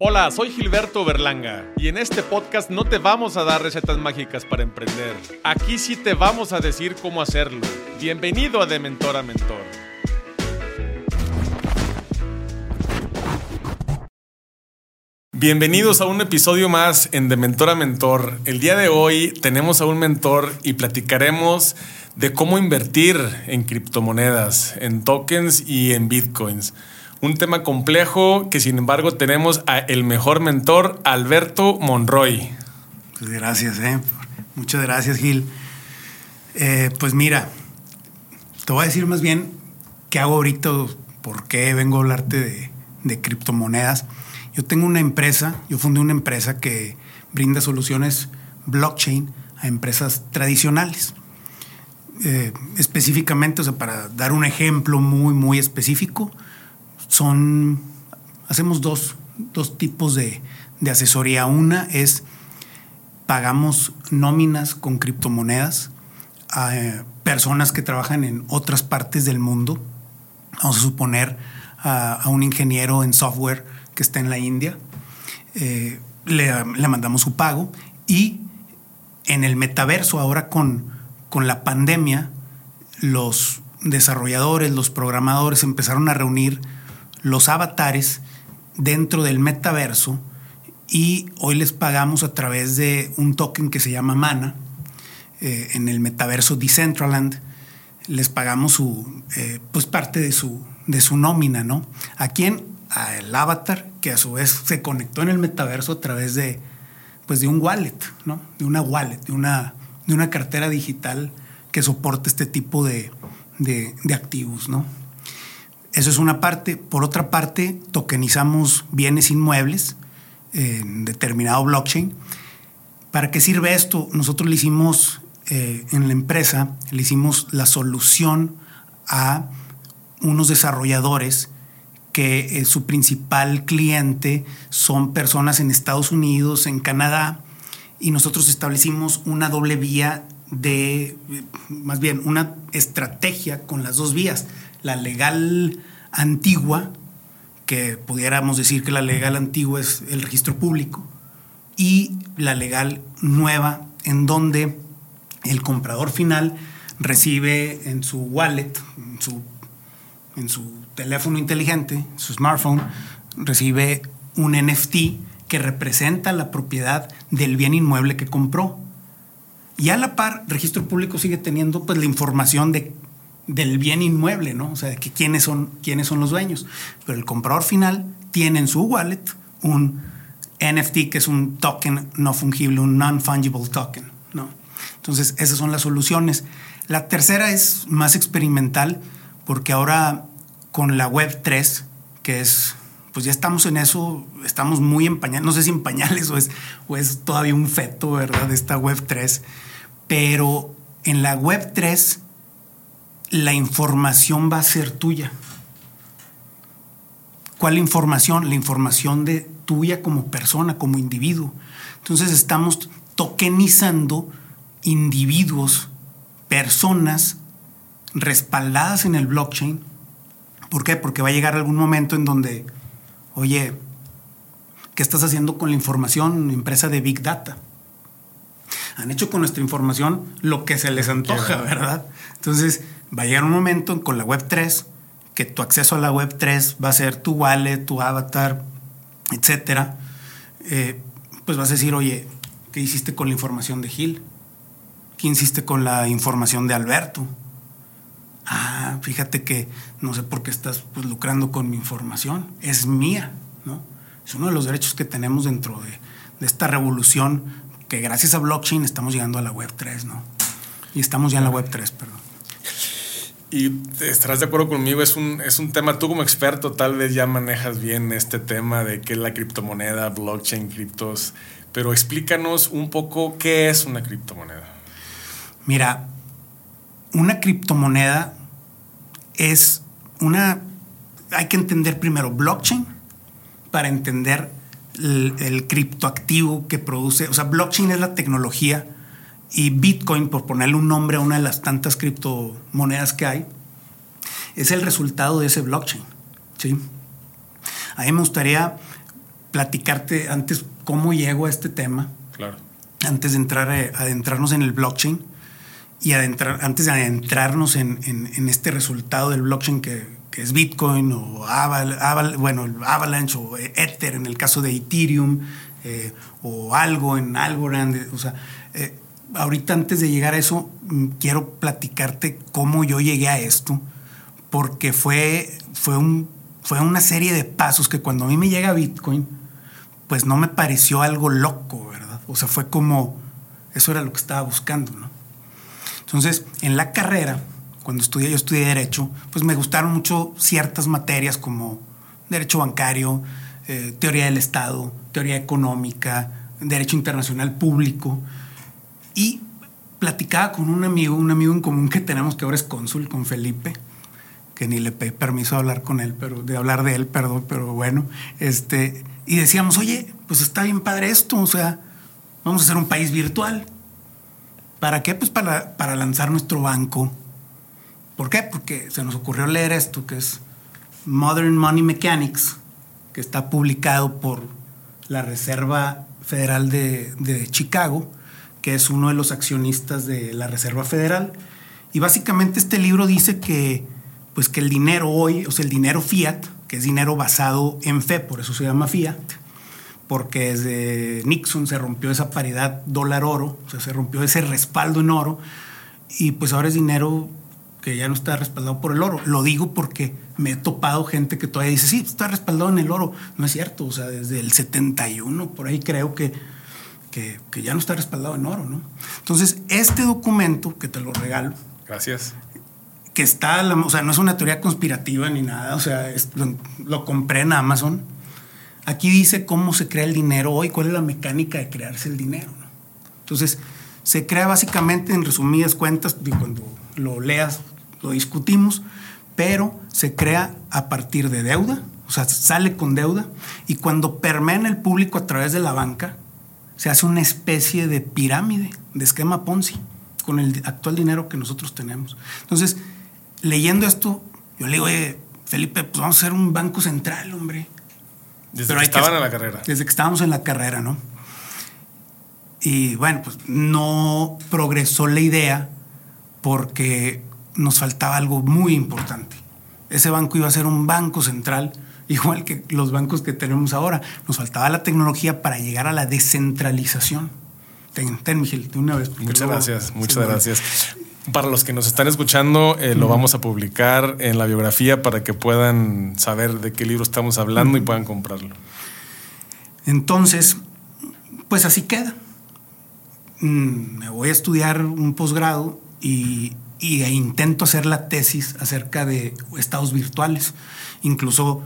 Hola, soy Gilberto Berlanga y en este podcast no te vamos a dar recetas mágicas para emprender. Aquí sí te vamos a decir cómo hacerlo. Bienvenido a De Mentor a Mentor. Bienvenidos a un episodio más en De Mentor a Mentor. El día de hoy tenemos a un mentor y platicaremos de cómo invertir en criptomonedas, en tokens y en bitcoins. Un tema complejo que sin embargo tenemos a el mejor mentor, Alberto Monroy. Pues gracias, ¿eh? muchas gracias Gil. Eh, pues mira, te voy a decir más bien qué hago ahorita, por qué vengo a hablarte de, criptomonedas. Yo tengo una empresa, yo fundé una empresa que brinda soluciones blockchain a empresas tradicionales. Eh, específicamente, o sea, para dar un ejemplo muy, muy específico, son, hacemos dos, tipos de, asesoría. Una es pagamos nóminas con criptomonedas a eh, personas que trabajan en otras partes del mundo. Vamos a suponer a, un ingeniero en software que está en la India. Eh, le, mandamos su pago y en el metaverso ahora con, con la pandemia los desarrolladores, los programadores empezaron a reunir los avatares dentro del metaverso y hoy les pagamos a través de un token que se llama Mana eh, en el metaverso Decentraland les pagamos su eh, pues parte de su de su nómina no a quién al avatar que a su vez se conectó en el metaverso a través de pues de un wallet no de una wallet de una de una cartera digital que soporte este tipo de, de, de activos no eso es una parte. Por otra parte, tokenizamos bienes inmuebles en determinado blockchain. ¿Para qué sirve esto? Nosotros le hicimos eh, en la empresa, le hicimos la solución a unos desarrolladores que eh, su principal cliente son personas en Estados Unidos, en Canadá, y nosotros establecimos una doble vía de, más bien, una estrategia con las dos vías la legal antigua, que pudiéramos decir que la legal antigua es el registro público, y la legal nueva, en donde el comprador final recibe en su wallet, en su, en su teléfono inteligente, su smartphone, recibe un NFT que representa la propiedad del bien inmueble que compró. Y a la par, registro público sigue teniendo pues, la información de del bien inmueble, ¿no? O sea, que quiénes son, quiénes son los dueños. Pero el comprador final tiene en su wallet un NFT que es un token no fungible, un non-fungible token, ¿no? Entonces, esas son las soluciones. La tercera es más experimental porque ahora con la Web 3, que es, pues ya estamos en eso, estamos muy en pañales, no sé si en pañales o es, o es todavía un feto, ¿verdad? De esta Web 3, pero en la Web 3 la información va a ser tuya. ¿Cuál información? La información de tuya como persona, como individuo. Entonces estamos tokenizando individuos, personas respaldadas en el blockchain. ¿Por qué? Porque va a llegar algún momento en donde, oye, ¿qué estás haciendo con la información? Empresa de Big Data. Han hecho con nuestra información lo que se les antoja, ¿verdad? Entonces, va a llegar un momento con la web 3 que tu acceso a la web 3 va a ser tu wallet, tu avatar, etcétera. Eh, pues vas a decir, oye, ¿qué hiciste con la información de Gil? ¿Qué hiciste con la información de Alberto? Ah, fíjate que no sé por qué estás pues, lucrando con mi información. Es mía, ¿no? Es uno de los derechos que tenemos dentro de, de esta revolución que gracias a blockchain estamos llegando a la web 3, ¿no? Y estamos ya en la web 3, perdón. Y estarás de acuerdo conmigo, es un, es un tema, tú como experto tal vez ya manejas bien este tema de qué es la criptomoneda, blockchain, criptos, pero explícanos un poco qué es una criptomoneda. Mira, una criptomoneda es una, hay que entender primero blockchain para entender el, el criptoactivo que produce, o sea, blockchain es la tecnología y Bitcoin, por ponerle un nombre a una de las tantas criptomonedas que hay, es el resultado de ese blockchain. ¿sí? A mí me gustaría platicarte antes cómo llego a este tema. Claro. Antes de entrar a, adentrarnos en el blockchain y adentrar, antes de adentrarnos en, en, este resultado del blockchain que, que es Bitcoin o Aval, bueno, Avalanche o Ether en el caso de Ethereum eh, o algo en Algorand. O sea, eh, ahorita antes de llegar a eso, mm, quiero platicarte cómo yo llegué a esto, porque fue, fue, un, fue una serie de pasos que cuando a mí me llega Bitcoin, pues no me pareció algo loco, ¿verdad? O sea, fue como, eso era lo que estaba buscando, ¿no? Entonces, en la carrera, cuando estudié, yo estudié Derecho, pues me gustaron mucho ciertas materias como Derecho Bancario, eh, Teoría del Estado, Teoría Económica, Derecho Internacional Público. Y platicaba con un amigo, un amigo en común que tenemos que ahora es cónsul, con Felipe, que ni le pedí permiso de hablar con él, pero de hablar de él, perdón, pero bueno, este, y decíamos, oye, pues está bien padre esto, o sea, vamos a hacer un país virtual. ¿Para qué? Pues para, para lanzar nuestro banco. ¿Por qué? Porque se nos ocurrió leer esto, que es Modern Money Mechanics, que está publicado por la Reserva Federal de, de Chicago, que es uno de los accionistas de la Reserva Federal. Y básicamente este libro dice que, pues que el dinero hoy, o sea, el dinero fiat, que es dinero basado en fe, por eso se llama fiat, porque desde Nixon se rompió esa paridad dólar-oro, o sea, se rompió ese respaldo en oro, y pues ahora es dinero que ya no está respaldado por el oro. Lo digo porque me he topado gente que todavía dice, sí, está respaldado en el oro. No es cierto, o sea, desde el 71, por ahí creo que que, ya no está respaldado en oro, ¿no? Entonces, este documento, que te lo regalo. Gracias. Que está, o sea, no es una teoría conspirativa ni nada, o sea, lo, compré en Amazon. Aquí dice cómo se crea el dinero hoy, cuál es la mecánica de crearse el dinero. ¿no? Entonces, se crea básicamente, en resumidas cuentas, y cuando lo leas lo discutimos, pero se crea a partir de deuda, o sea, sale con deuda, y cuando permea en el público a través de la banca, se hace una especie de pirámide, de esquema Ponzi, con el actual dinero que nosotros tenemos. Entonces, leyendo esto, yo le digo, oye, Felipe, pues vamos a hacer un banco central, hombre. Desde que estaban en la carrera. Desde que estábamos en la carrera, ¿no? Y bueno, pues no progresó la idea porque nos faltaba algo muy importante. Ese banco iba a ser un banco central igual que los bancos que tenemos ahora. Nos faltaba la tecnología para llegar a la descentralización. Ten, ten Miguel, de una vez. Muchas gracias, muchas gracias. Para los que nos están escuchando, eh, lo vamos a publicar en la biografía para que puedan saber de qué libro estamos hablando y puedan comprarlo. Entonces, pues así queda. Mm, me voy a estudiar un posgrado y, y, e intento hacer la tesis acerca de estados virtuales. Incluso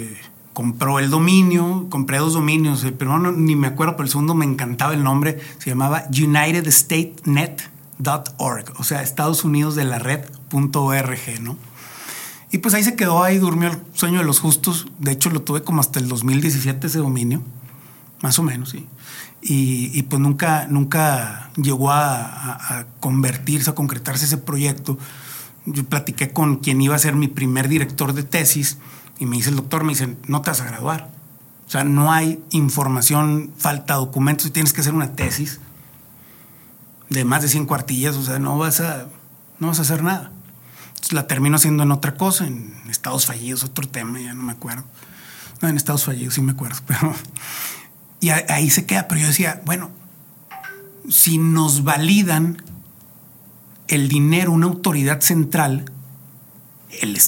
eh, compró el dominio, compré dos dominios, el primero ni me acuerdo, pero el segundo me encantaba el nombre, se llamaba UnitedStateNet.org, o sea, Estados Unidos de la red.org, ¿no? Y pues ahí se quedó, ahí durmió el sueño de los justos, de hecho lo tuve como hasta el 2017 ese dominio, más o menos, sí. Y, pues nunca, nunca llegó a, a convertirse, a concretarse ese proyecto. Yo platiqué con quien iba a ser mi primer director de tesis, y me dice el doctor, me dice, no te vas a graduar. O sea, no hay información, falta documentos y tienes que hacer una tesis de más de 100 cuartillas, o sea, no vas a, no vas a hacer nada. Entonces la termino haciendo en otra cosa, en estados fallidos, otro tema, ya no me acuerdo. No, en estados fallidos sí me acuerdo, pero... Y ahí se queda, pero yo decía, bueno, si nos validan el dinero, una autoridad central, el,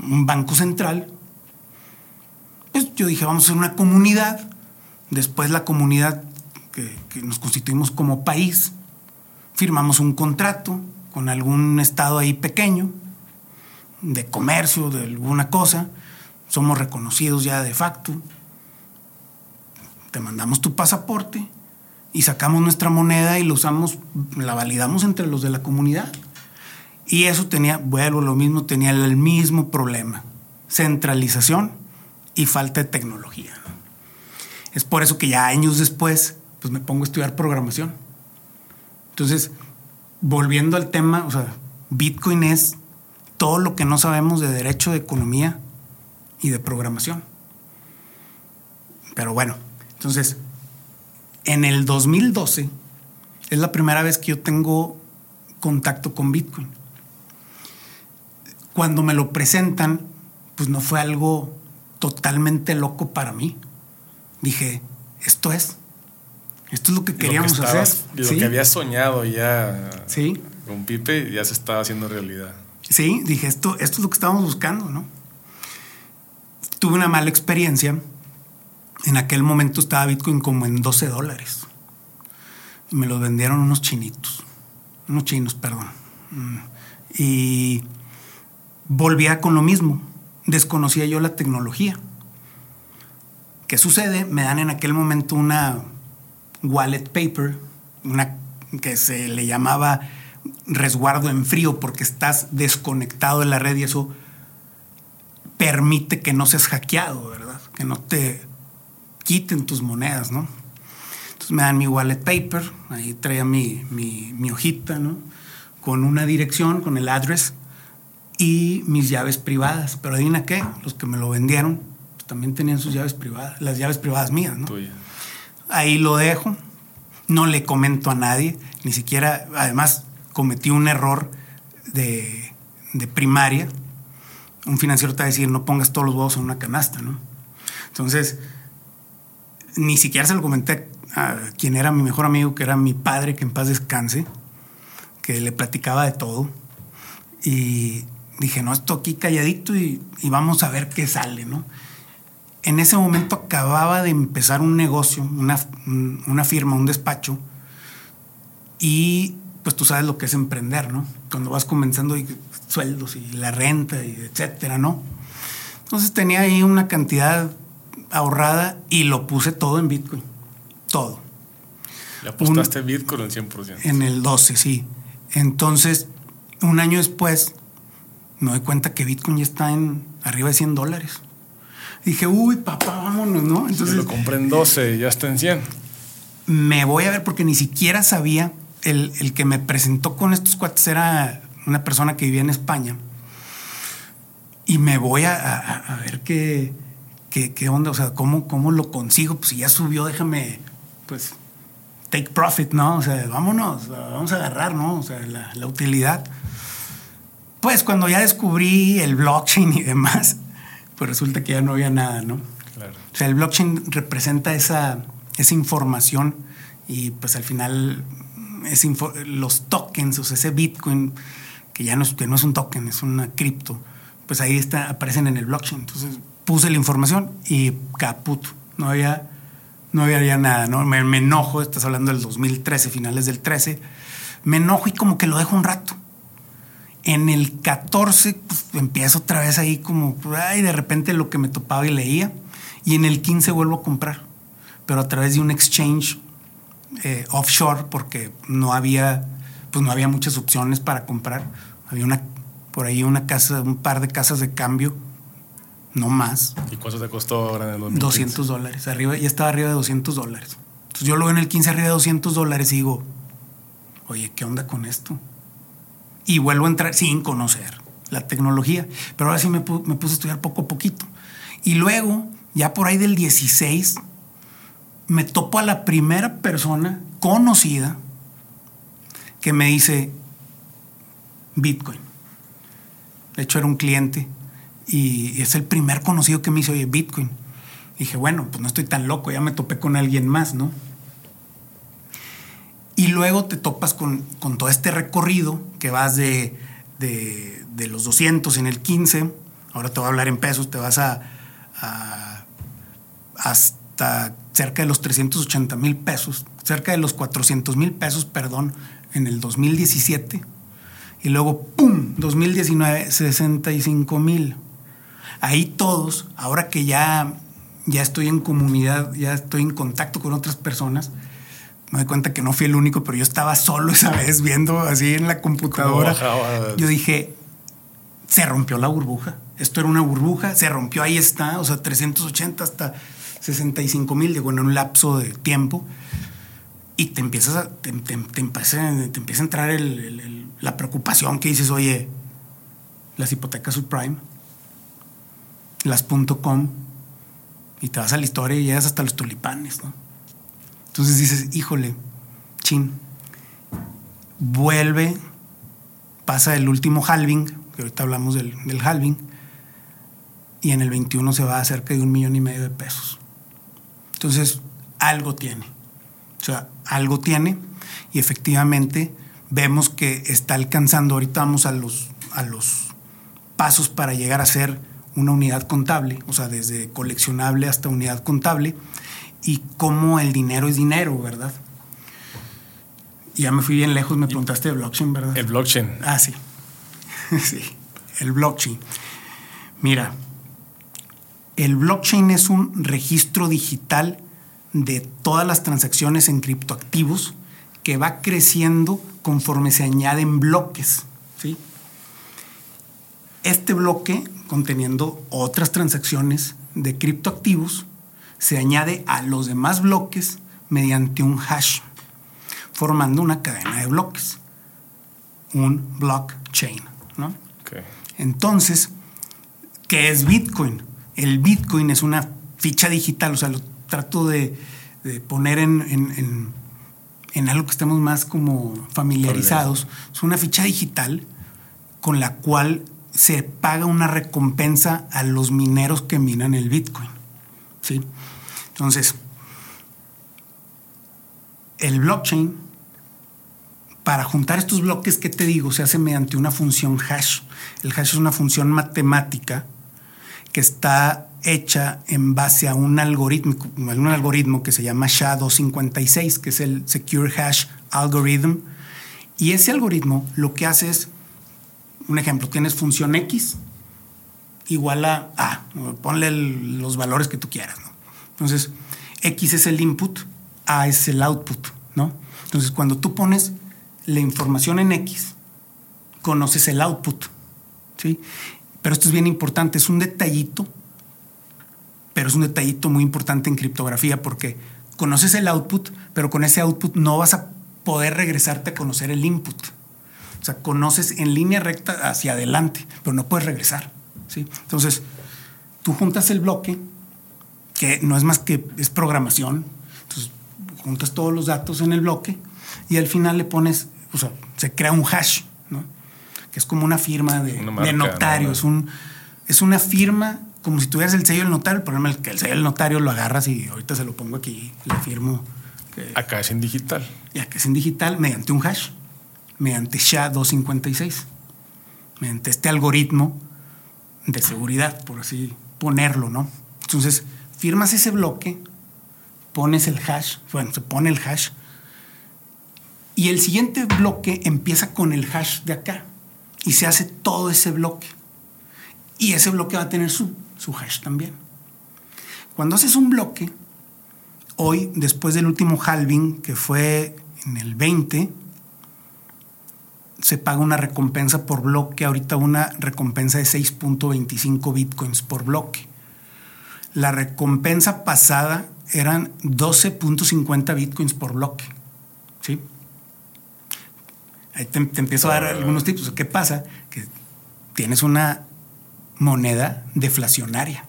un banco central, pues yo dije, vamos a ser una comunidad. Después la comunidad que, nos constituimos como país, firmamos un contrato con algún estado ahí pequeño, de comercio, de alguna cosa. Somos reconocidos ya de facto. Te mandamos tu pasaporte y sacamos nuestra moneda y la usamos, la validamos entre los de la comunidad. Y eso tenía, vuelvo lo mismo, tenía el mismo problema. Centralización y falta de tecnología. Es por eso que ya años después, pues me pongo a estudiar programación. Entonces, volviendo al tema, o sea, Bitcoin es todo lo que no sabemos de derecho de economía y de programación. Pero bueno, entonces, en el 2012 es la primera vez que yo tengo contacto con Bitcoin. Cuando me lo presentan, pues no fue algo totalmente loco para mí. Dije, esto es. Esto es lo que queríamos hacer. Lo que había soñado ya ¿Sí? con Pipe ya se estaba haciendo realidad. Sí, dije, esto, esto es lo que estábamos buscando, ¿no? Tuve una mala experiencia. En aquel momento estaba Bitcoin como en 12 dólares. Y me lo vendieron unos chinitos. Unos chinos, perdón. Mm. Y volvía con lo mismo. Desconocía yo la tecnología. ¿Qué sucede? Me dan en aquel momento una wallet paper, una que se le llamaba resguardo en frío porque estás desconectado de la red y eso permite que no seas hackeado, ¿verdad? Que no te quiten tus monedas, ¿no? Entonces me dan mi wallet paper, ahí traía mi, mi, hojita, ¿no? Con una dirección, con el address y mis llaves privadas. Pero adivina qué, los que me lo vendieron pues, también tenían sus llaves privadas, las llaves privadas mías, ¿no? Ahí lo dejo, no le comento a nadie, ni siquiera, además cometí un error de, de primaria. Un financiero te va a decir, no pongas todos los huevos en una canasta, ¿no? Entonces, ni siquiera se lo comenté a quien era mi mejor amigo, que era mi padre, que en paz descanse, que le platicaba de todo. Y dije, no, esto aquí calladito y, y vamos a ver qué sale, ¿no? en ese momento acababa de empezar un negocio, una, una, firma, un despacho, y pues tú sabes lo que es emprender, ¿no? Cuando vas comenzando y sueldos y la renta y etcétera, ¿no? Entonces tenía ahí una cantidad ahorrada y lo puse todo en Bitcoin. Todo. ¿Le apostaste en Bitcoin al 100%? En el 12, sí. Entonces, un año después, me doy cuenta que Bitcoin ya está en arriba de 100 dólares. Dije, uy, papá, vámonos, ¿no? Entonces. lo compré en 12, ya está en 100. Me voy a ver porque ni siquiera sabía. El, que me presentó con estos cuates era una persona que vivía en España. Y me voy a, ver qué, qué, onda, o sea, ¿cómo, cómo lo consigo. Pues si ya subió, déjame, pues, take profit, ¿no? O sea, vámonos, vamos a agarrar, ¿no? O sea, la, la utilidad. Pues cuando ya descubrí el blockchain y demás, pues resulta que ya no había nada, ¿no? Claro. O sea, el blockchain representa esa, esa información y pues al final los tokens, o sea, ese Bitcoin, que ya no es, que no es un token, es una cripto, pues ahí está, aparecen en el blockchain. Entonces puse la información y caput, no había, no había ya nada, ¿no? Me, me enojo, estás hablando del 2013, finales del 13, me enojo y como que lo dejo un rato. En el 14 pues, empiezo otra vez ahí como, ay, de repente lo que me topaba y leía. Y en el 15 vuelvo a comprar, pero a través de un exchange eh, offshore porque no había, pues no había muchas opciones para comprar. Había una, por ahí una casa, un par de casas de cambio, no más. ¿Y cuánto te costó ahora en el 2015? 200 dólares, arriba, ya estaba arriba de 200 dólares. Entonces yo lo veo en el 15 arriba de 200 dólares y digo, oye, ¿qué onda con esto? Y vuelvo a entrar sin conocer la tecnología. Pero ahora sí me, puse a estudiar poco a poquito. Y luego, ya por ahí del 16, me topo a la primera persona conocida que me dice Bitcoin. De hecho, era un cliente y es el primer conocido que me dice, oye, Bitcoin. dije, bueno, pues no estoy tan loco, ya me topé con alguien más, ¿no? Y luego te topas con, todo este recorrido que vas de, los 200 en el 15, ahora te voy a hablar en pesos, te vas a, hasta cerca de los 380 mil pesos, cerca de los 400 mil pesos, perdón, en el 2017. Y luego, ¡pum!, 2019, 65 mil. Ahí todos, ahora que ya, ya estoy en comunidad, ya estoy en contacto con otras personas, me doy cuenta que no fui el único, pero yo estaba solo esa vez viendo así en la computadora. Yo dije, se rompió la burbuja. Esto era una burbuja, se rompió, ahí está, o sea, 380 hasta 65 mil, digo, en un lapso de tiempo. Y te empiezas a, te, empieza, a entrar la preocupación que dices, oye, las hipotecas subprime, las .com, Y te vas a la historia y llegas hasta los tulipanes, ¿no? Entonces dices, híjole, chin, vuelve, pasa el último halving, que ahorita hablamos del, del halving, y en el 21 se va a cerca de un millón y medio de pesos. Entonces, algo tiene. O sea, algo tiene y efectivamente vemos que está alcanzando, ahorita vamos a los, a los pasos para llegar a ser una unidad contable, o sea, desde coleccionable hasta unidad contable, y cómo el dinero es dinero, ¿verdad? Y ya me fui bien lejos, me preguntaste de blockchain, ¿verdad? El blockchain. Ah, sí. sí, el blockchain. Mira, el blockchain es un registro digital de todas las transacciones en criptoactivos que va creciendo conforme se añaden bloques. ¿sí? Este bloque, conteniendo otras transacciones de criptoactivos, se añade a los demás bloques mediante un hash, formando una cadena de bloques, un blockchain. ¿no? Entonces, ¿qué es Bitcoin? El Bitcoin es una ficha digital, o sea, lo trato de, poner en, algo que estemos más como familiarizados. Es una ficha digital con la cual se paga una recompensa a los mineros que minan el Bitcoin. ¿sí? Entonces, el blockchain, para juntar estos bloques que te digo, se hace mediante una función hash. El hash es una función matemática que está hecha en base a un algoritmo, un algoritmo que se llama SHA-256, que es el Secure Hash Algorithm. Y ese algoritmo lo que hace es, un ejemplo, tienes función X igual a A, ponle los valores que tú quieras. Entonces, X es el input, A es el output. ¿no? Entonces, cuando tú pones la información en X, conoces el output. ¿sí? Pero esto es bien importante, es un detallito pero es un detallito muy importante en criptografía porque conoces el output, pero con ese output no vas a poder regresarte a conocer el input. O sea, conoces en línea recta hacia adelante, pero no puedes regresar. ¿sí? Entonces, tú juntas el bloque, que no es más que es programación. Entonces, juntas todos los datos en el bloque y al final le pones, o sea, se crea un hash, ¿no? que es como una firma de, notario. Es, un, es una firma como si tuvieras el sello del notario. El problema es que el sello del notario lo agarras y ahorita se lo pongo aquí, le firmo. acá es en digital. Y acá es en digital mediante un hash, mediante SHA-256, mediante este algoritmo de seguridad, por así ponerlo, ¿no? Entonces, firmas ese bloque, pones el hash, bueno, se pone el hash, y el siguiente bloque empieza con el hash de acá, y se hace todo ese bloque. Y ese bloque va a tener su su hash también. Cuando haces un bloque, hoy, después del último halving, que fue en el 20, se paga una recompensa por bloque, ahorita una recompensa de 6.25 bitcoins por bloque. La recompensa pasada eran 12.50 bitcoins por bloque. ¿Sí? Ahí te, empiezo a dar algunos tips. ¿Qué pasa? Que tienes una moneda deflacionaria.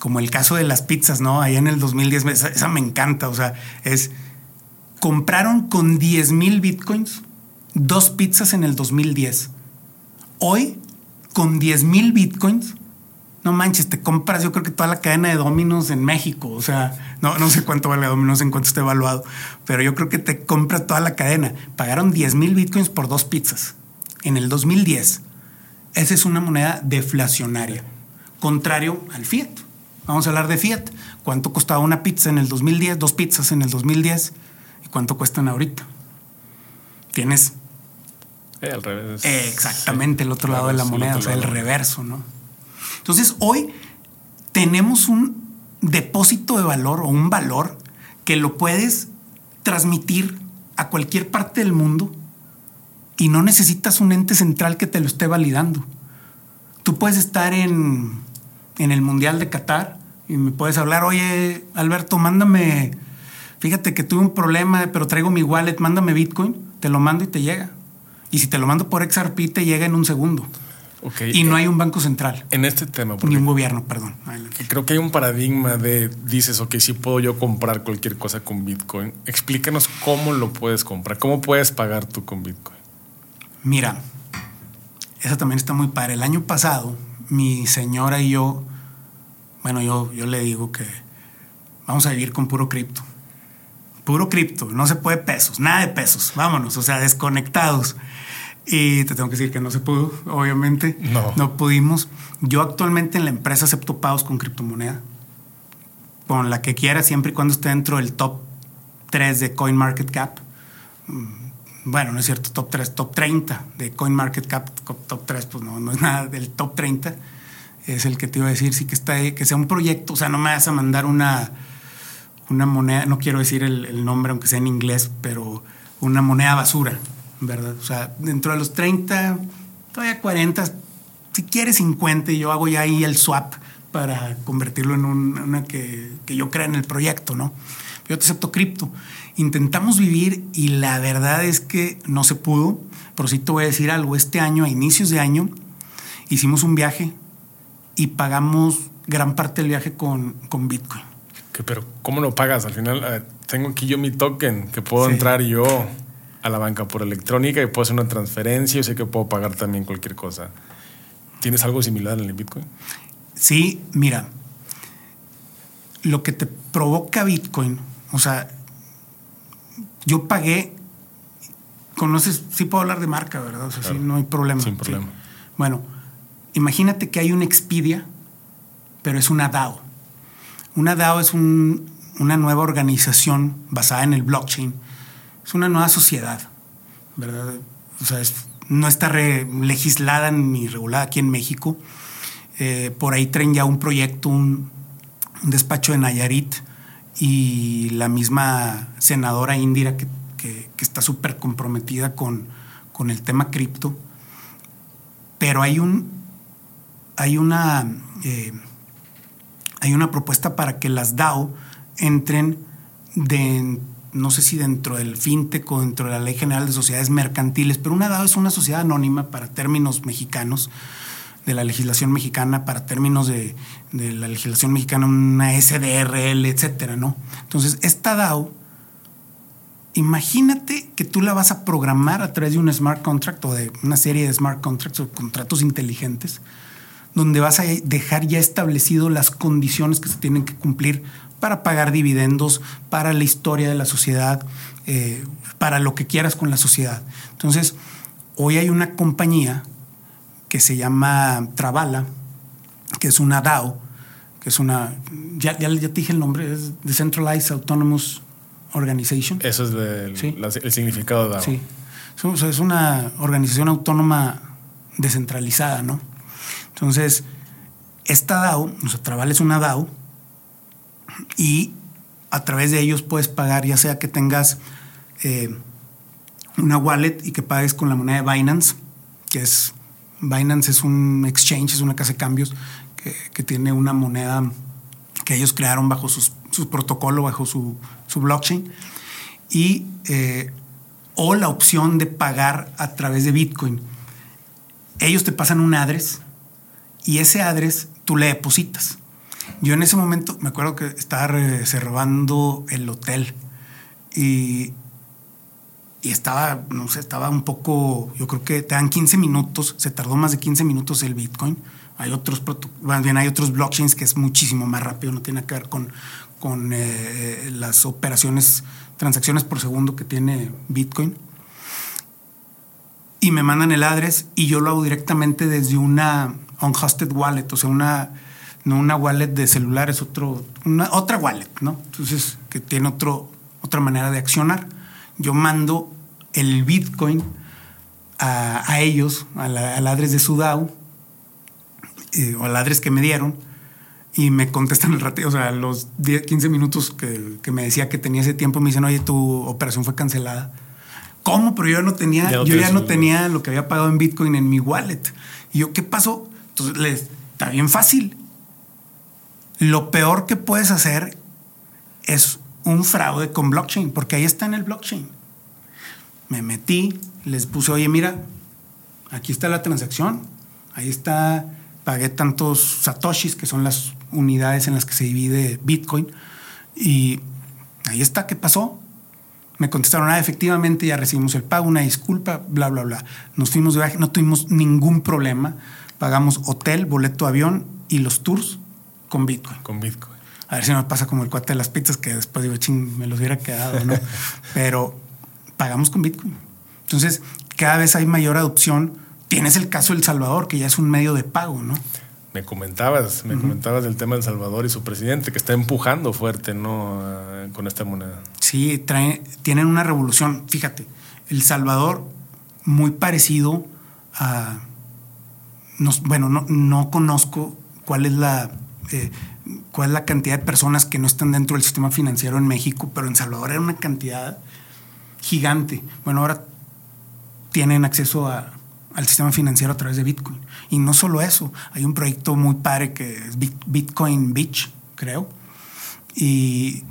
Como el caso de las pizzas, ¿no? Allá en el 2010, esa, me encanta, o sea, es, compraron con 10 mil bitcoins dos pizzas en el 2010. Hoy, con 10 mil bitcoins, no manches, te compras yo creo que toda la cadena de Dominos en México. O sea, no, no sé cuánto vale Dominos, en cuánto está evaluado, pero yo creo que te compras toda la cadena. Pagaron 10 mil bitcoins por dos pizzas en el 2010. Esa es una moneda deflacionaria, contrario al fiat. Vamos a hablar de fiat. ¿Cuánto costaba una pizza en el 2010? Dos pizzas en el 2010. ¿Y cuánto cuestan ahorita? Tienes... Eh, al revés. exactamente, el otro lado de la moneda, o sea, el reverso, ¿no? Entonces, hoy tenemos un depósito de valor o un valor que lo puedes transmitir a cualquier parte del mundo y no necesitas un ente central que te lo esté validando. Tú puedes estar en, el Mundial de Qatar y me puedes hablar, oye, Alberto, mándame, fíjate que tuve un problema, pero traigo mi wallet, mándame Bitcoin, te lo mando y te llega. Y si te lo mando por XRP, te llega en un segundo. Y no hay un banco central. En este tema. Ni un gobierno, perdón. Creo que hay un paradigma de, dices, ok, sí puedo yo comprar cualquier cosa con Bitcoin. Explícanos cómo lo puedes comprar, cómo puedes pagar tú con Bitcoin. Mira, eso también está muy padre. El año pasado, mi señora y yo, bueno, yo, yo le digo que vamos a vivir con puro cripto. Puro cripto, no se puede pesos, nada de pesos, vámonos, o sea, desconectados. Y te tengo que decir que no se pudo, obviamente. No. No pudimos. Yo actualmente en la empresa acepto pagos con criptomoneda. Con la que quiera, siempre y cuando esté dentro del top 3 de CoinMarketCap. Mm, bueno, no es cierto, top 3, top 30 de CoinMarketCap. Top 3, pues no, no es nada del top 30. Es el que te iba a decir, sí que está ahí, que sea un proyecto. O sea, no me vas a mandar una, una moneda, no quiero decir el, el nombre, aunque sea en inglés, pero una moneda basura ¿verdad? O sea, dentro de los 30, todavía 40, si quieres 50, yo hago ya ahí el swap para convertirlo en una que, que, yo crea en el proyecto, ¿no? Yo te acepto cripto. Intentamos vivir y la verdad es que no se pudo, pero sí te voy a decir algo. Este año, a inicios de año, hicimos un viaje y pagamos gran parte del viaje con, con Bitcoin. pero ¿cómo lo pagas? Al final tengo aquí yo mi token que puedo entrar yo a la banca por electrónica y puedo hacer una transferencia. Yo sé que puedo pagar también cualquier cosa. ¿Tienes algo similar en el Bitcoin? Sí, mira, lo que te provoca Bitcoin, o sea, yo pagué, conoces, sí puedo hablar de marca, ¿verdad? O sea, sí, no hay problema. Sin problema. Bueno, imagínate que hay un Expedia, pero es una DAO. Una DAO es una nueva organización basada en el blockchain es una nueva sociedad, ¿verdad? O sea, no está legislada ni regulada aquí en México. Eh, por ahí traen ya un proyecto, un, despacho de Nayarit y la misma senadora Indira que, está súper comprometida con, con, el tema cripto. Pero hay un hay una eh, hay una propuesta para que las DAO entren de, no sé si dentro del fintech o dentro de la Ley General de Sociedades Mercantiles, pero una DAO es una sociedad anónima para términos mexicanos, de la legislación mexicana, para términos de, la legislación mexicana, una SDRL, etcétera, ¿no? Entonces, esta DAO, imagínate que tú la vas a programar a través de un smart contract o de una serie de smart contracts o contratos inteligentes, donde vas a dejar ya establecido las condiciones que se tienen que cumplir para pagar dividendos, para la historia de la sociedad, eh, para lo que quieras con la sociedad. Entonces, hoy hay una compañía que se llama Travala, que es una DAO, que es una, ya, ya, te dije el nombre, es Decentralized Autonomous Organization. Eso es el significado de DAO. Sí, es una organización autónoma descentralizada, ¿no? Entonces, esta DAO, o sea, Travala es una DAO, y a través de ellos puedes pagar, ya sea que tengas eh, una wallet y que pagues con la moneda de Binance, que es Binance es un exchange, es una casa de cambios que, tiene una moneda que ellos crearon bajo su protocolo, bajo su, blockchain, y eh, o la opción de pagar a través de Bitcoin. Ellos te pasan un address y ese address tú le depositas. Yo en ese momento me acuerdo que estaba reservando el hotel y, y estaba, no sé, estaba un poco, yo creo que te dan 15 minutos, se tardó más de 15 minutos el Bitcoin. Hay otros, más bien hay otros blockchains que es muchísimo más rápido, no tiene que ver con, con eh, las operaciones, transacciones por segundo que tiene Bitcoin. Y me mandan el address y yo lo hago directamente desde una unhosted wallet, o sea, una no una wallet de celular, es otro, una, otra wallet, ¿no? Entonces, que tiene otro, otra manera de accionar. Yo mando el Bitcoin a, ellos, a la, al de su DAO, eh, o al que me dieron, y me contestan el ratito, o sea, los 10, 15 minutos que, me decía que tenía ese tiempo, me dicen, oye, tu operación fue cancelada. ¿Cómo? Pero yo no tenía, yo ya no tenía lo que había pagado en Bitcoin en mi wallet. Y yo, ¿qué pasó? Entonces, les, está bien fácil lo peor que puedes hacer es un fraude con blockchain, porque ahí está en el blockchain. Me metí, les puse, oye, mira, aquí está la transacción, Ahí está, pagué tantos satoshis, que son las unidades en las que se divide Bitcoin. Y ahí está, ¿qué pasó? Me contestaron, ah, efectivamente ya recibimos el pago, una disculpa, bla, bla, bla. Nos fuimos de viaje, no tuvimos ningún problema. Pagamos hotel, boleto avión y los tours con Bitcoin. Con Bitcoin. A ver si no me pasa como el cuate de las pizzas que después digo, ching, me los hubiera quedado, ¿no? Pero pagamos con Bitcoin. Entonces, cada vez hay mayor adopción. Tienes el caso de El Salvador, que ya es un medio de pago, ¿no? Me comentabas, me comentabas del tema de El Salvador y su presidente que está empujando fuerte, ¿no? Con esta moneda. Sí, trae, tienen una revolución. Fíjate, El Salvador, muy parecido a. bueno, no, no, conozco cuál es la. Eh, cuál es la cantidad de personas que no están dentro del sistema financiero en México, pero en Salvador era una cantidad gigante. Bueno, ahora tienen acceso al sistema financiero a través de Bitcoin. Y no solo eso, hay un proyecto muy padre que es Bitcoin Beach, creo. Y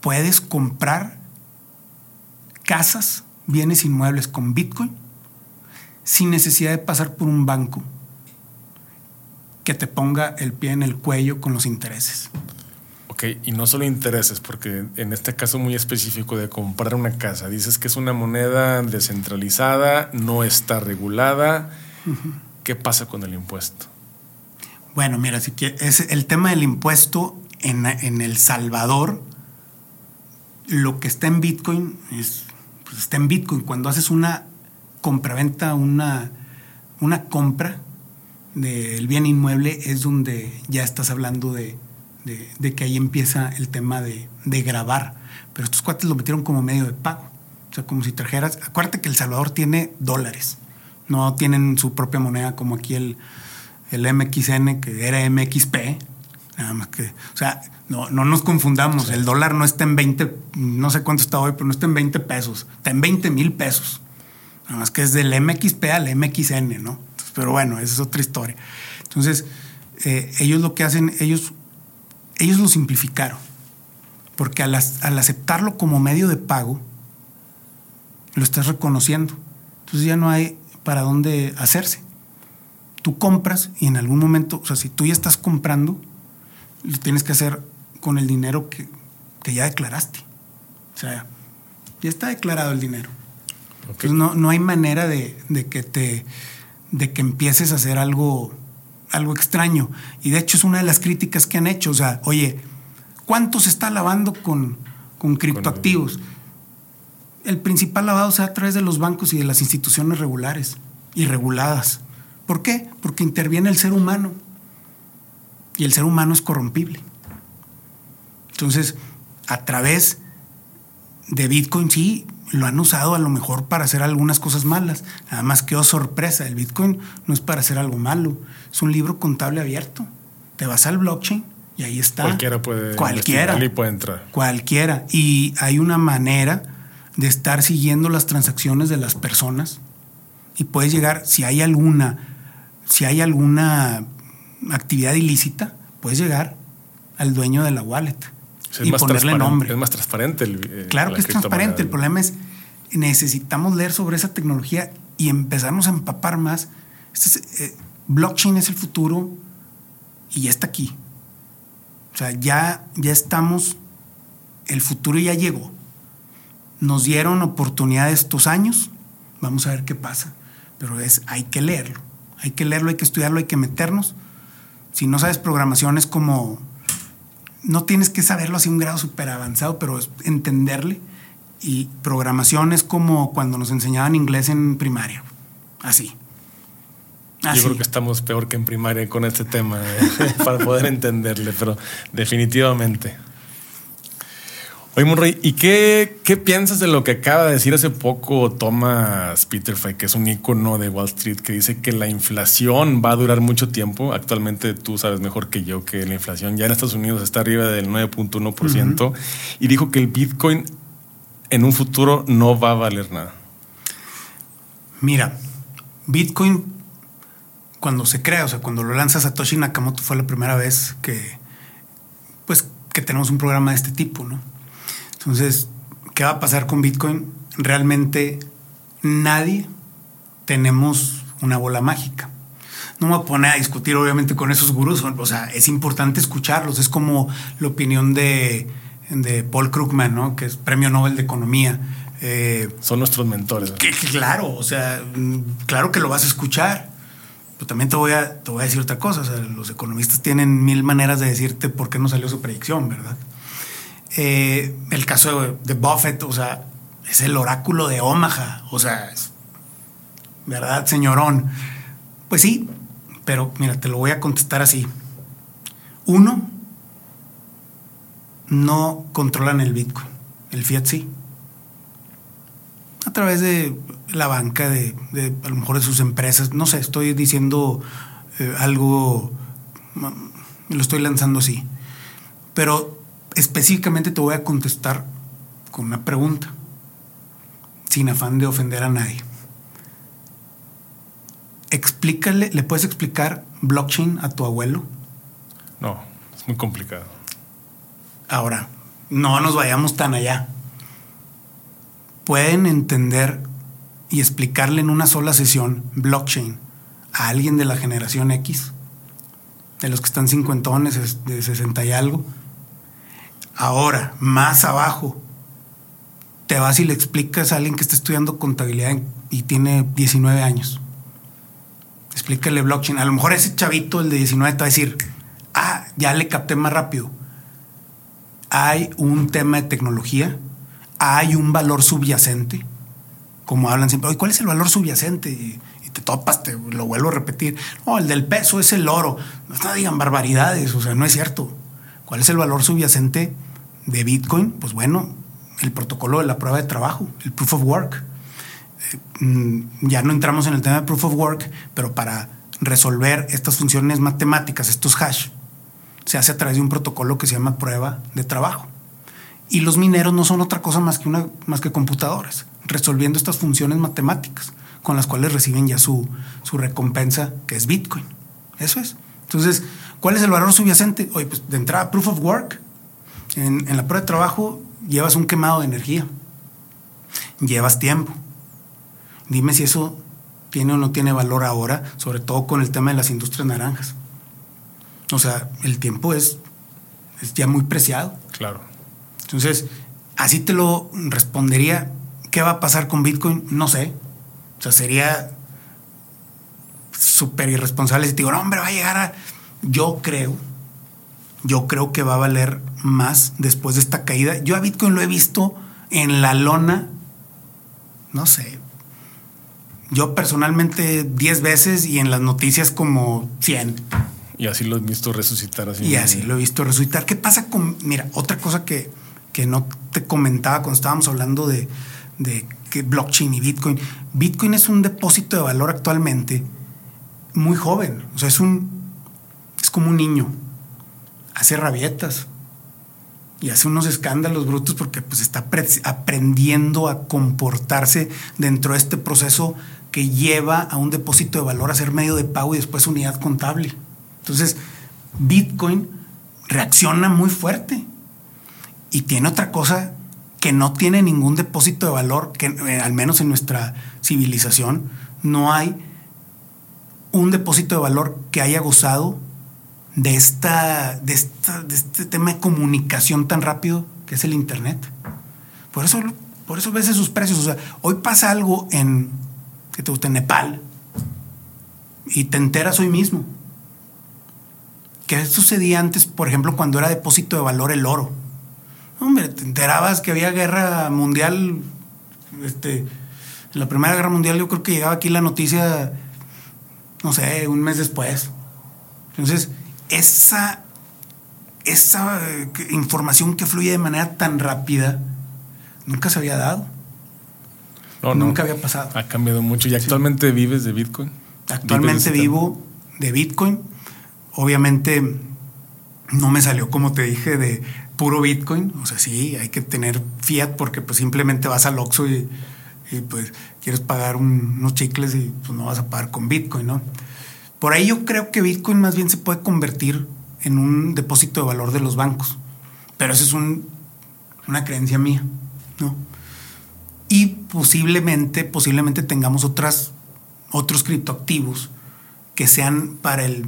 puedes comprar casas, bienes inmuebles con Bitcoin sin necesidad de pasar por un banco que te ponga el pie en el cuello con los intereses. Ok, y no solo intereses, porque en este caso muy específico de comprar una casa, dices que es una moneda descentralizada, no está regulada. ¿Qué pasa con el impuesto? Bueno, mira, si es el tema del impuesto en, El Salvador, lo que está en Bitcoin es, pues está en Bitcoin. Cuando haces una compraventa, una, una compra del bien inmueble, es donde ya estás hablando de, de, que ahí empieza el tema de, grabar. Pero estos cuates lo metieron como medio de pago. O sea, como si trajeras. Acuérdate que El Salvador tiene dólares. No tienen su propia moneda como aquí el, el MXN, que era MXP. Nada más que. O sea, no, no nos confundamos. El dólar no está en 20, no sé cuánto está hoy, pero no está en 20 pesos. Está en 20 mil pesos. Nada más que es del MXP al MXN, ¿no? Pero bueno, esa es otra historia. Entonces, eh, ellos lo que hacen, ellos ellos lo simplificaron, porque al, aceptarlo como medio de pago, lo estás reconociendo. Entonces ya no hay para dónde hacerse. Tú compras y en algún momento, o sea, si tú ya estás comprando, lo tienes que hacer con el dinero que, ya declaraste. O sea, ya está declarado el dinero. Entonces no, no hay manera de, de, que te de que empieces a hacer algo algo extraño. Y de hecho es una de las críticas que han hecho. O sea, oye, ¿cuánto se está lavando con, con criptoactivos? El principal lavado se da a través de los bancos y de las instituciones regulares y reguladas. ¿Por qué? Porque interviene el ser humano. Y el ser humano es corrompible. Entonces, a través de Bitcoin sí, lo han usado a lo mejor para hacer algunas cosas malas. Nada más que, oh sorpresa, el Bitcoin no es para hacer algo malo, es un libro contable abierto. Te vas al blockchain y ahí está. Cualquiera puede cualquiera y puede entrar. Cualquiera. Y hay una manera de estar siguiendo las transacciones de las personas y puedes llegar, si hay alguna, si hay alguna actividad ilícita, puedes llegar al dueño de la wallet y ponerle nombre. Es más transparente. El, eh, claro que es transparente. El problema es necesitamos leer sobre esa tecnología y empezarnos a empapar más. Este eh, blockchain es el futuro y ya está aquí. O sea, ya, ya estamos, el futuro ya llegó. Nos dieron oportunidad estos años, vamos a ver qué pasa. Pero es, hay que leerlo, hay que leerlo, hay que estudiarlo, hay que meternos. Si no sabes programación es como no tienes que saberlo así un grado súper avanzado, pero entenderle. Y programación es como cuando nos enseñaban inglés en primaria. Así. Yo creo que estamos peor que en primaria con este tema eh, para poder entenderle, pero definitivamente. Oye, Murray, ¿y qué, qué, piensas de lo que acaba de decir hace poco Thomas Peterfy, que es un ícono de Wall Street, que dice que la inflación va a durar mucho tiempo? Actualmente tú sabes mejor que yo que la inflación ya en Estados Unidos está arriba del 9.1% y dijo que el Bitcoin en un futuro no va a valer nada. Mira, Bitcoin cuando se crea, o sea, cuando lo lanza Satoshi Nakamoto fue la primera vez que, pues, que tenemos un programa de este tipo, ¿no? Entonces, ¿qué va a pasar con Bitcoin? Realmente nadie tenemos una bola mágica. No me voy a poner a discutir obviamente con esos gurús, o sea, es importante escucharlos, es como la opinión de, de Paul Krugman, ¿no? que es Premio Nobel de Economía. Eh, Son nuestros mentores. Que, claro, o sea, claro que lo vas a escuchar. Pero también te voy a, te voy a decir otra cosa. O sea, los economistas tienen mil maneras de decirte por qué no salió su predicción, ¿verdad? Eh, el caso de, Buffett, o sea, es el oráculo de Omaha. O sea, ¿verdad, señorón? Pues sí, pero mira, te lo voy a contestar así. Uno, no controlan el Bitcoin. El Fiat sí. A través de la banca, de, a lo mejor de sus empresas. No sé, estoy diciendo eh, algo, lo estoy lanzando así. Pero específicamente te voy a contestar con una pregunta, sin afán de ofender a nadie. Explícale, ¿le puedes explicar blockchain a tu abuelo? No, es muy complicado. Ahora, no nos vayamos tan allá. Pueden entender y explicarle en una sola sesión blockchain a alguien de la generación X, de los que están cincuentones, de 60 y algo. Ahora, más abajo, te vas y le explicas a alguien que está estudiando contabilidad y tiene 19 años. Explícale blockchain. A lo mejor ese chavito, el de 19, te va a decir, ah, ya le capté más rápido hay un tema de tecnología, hay un valor subyacente, como hablan siempre, ¿cuál es el valor subyacente? Y, te topas, te lo vuelvo a repetir. No, el del peso es el oro. No, digan barbaridades, o sea, no es cierto. ¿Cuál es el valor subyacente de Bitcoin? Pues bueno, el protocolo de la prueba de trabajo, el proof of work. Eh, mm, ya no entramos en el tema de proof of work, pero para resolver estas funciones matemáticas, estos hash, se hace a través de un protocolo que se llama prueba de trabajo. Y los mineros no son otra cosa más que, una, más que computadoras, resolviendo estas funciones matemáticas, con las cuales reciben ya su, su recompensa, que es Bitcoin. Eso es. Entonces, ¿cuál es el valor subyacente? Oye, pues de entrada, proof of work. En, en la prueba de trabajo llevas un quemado de energía, llevas tiempo. Dime si eso tiene o no tiene valor ahora, sobre todo con el tema de las industrias naranjas. O sea, el tiempo es, es ya muy preciado. Claro. Entonces, así te lo respondería. ¿Qué va a pasar con Bitcoin? No sé. O sea, sería súper irresponsable si te digo, no, hombre, va a llegar a... Yo creo, yo creo que va a valer más después de esta caída. Yo a Bitcoin lo he visto en la lona, no sé, yo personalmente 10 veces y en las noticias como 100. Y así lo he visto resucitar. Así y así lo he visto resucitar. ¿Qué pasa con, mira, otra cosa que, que no te comentaba cuando estábamos hablando de, de que blockchain y Bitcoin. Bitcoin es un depósito de valor actualmente muy joven. O sea, es un, es como un niño. Hace rabietas y hace unos escándalos brutos porque pues está aprendiendo a comportarse dentro de este proceso que lleva a un depósito de valor a ser medio de pago y después unidad contable. Entonces, Bitcoin reacciona muy fuerte y tiene otra cosa que no tiene ningún depósito de valor, que eh, al menos en nuestra civilización no hay un depósito de valor que haya gozado de, esta, de, este tema de comunicación tan rápido que es el Internet. Por eso, por eso ves esos precios. O sea, hoy pasa algo en, que te gusta, en Nepal y te enteras hoy mismo. ¿Qué sucedía antes, por ejemplo, cuando era depósito de valor el oro? Hombre, te enterabas que había guerra mundial. Este, en la Primera Guerra Mundial yo creo que llegaba aquí la noticia, no sé, un mes después. Entonces, esa, esa eh, información que fluye de manera tan rápida nunca se había dado. nunca había pasado. Ha cambiado mucho. ¿Y actualmente vives de Bitcoin? Actualmente vivo de Bitcoin Obviamente no me salió como te dije de puro Bitcoin, o sea, sí, hay que tener fiat porque pues simplemente vas al Oxxo y, pues quieres pagar unos chicles y pues no vas a pagar con Bitcoin, ¿no? Por ahí yo creo que Bitcoin más bien se puede convertir en un depósito de valor de los bancos, pero eso es una creencia mía, ¿no? Y posiblemente, posiblemente tengamos otros criptoactivos que sean para el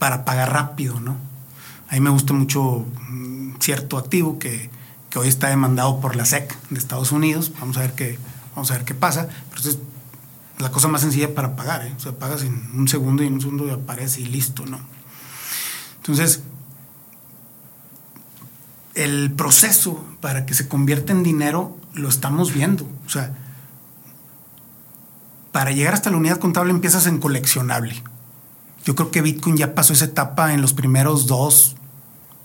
para pagar rápido, ¿no? A mí me gusta mucho mm, cierto activo que, que, hoy está demandado por la SEC de Estados Unidos. Vamos a ver qué, vamos a ver qué pasa. Pero es la cosa más sencilla para pagar, ¿eh? O sea, pagas en un segundo y en un segundo aparece y listo, ¿no? Entonces, el proceso para que se convierta en dinero lo estamos viendo. O sea, para llegar hasta la unidad contable empiezas en coleccionable. Yo creo que Bitcoin ya pasó esa etapa en los primeros dos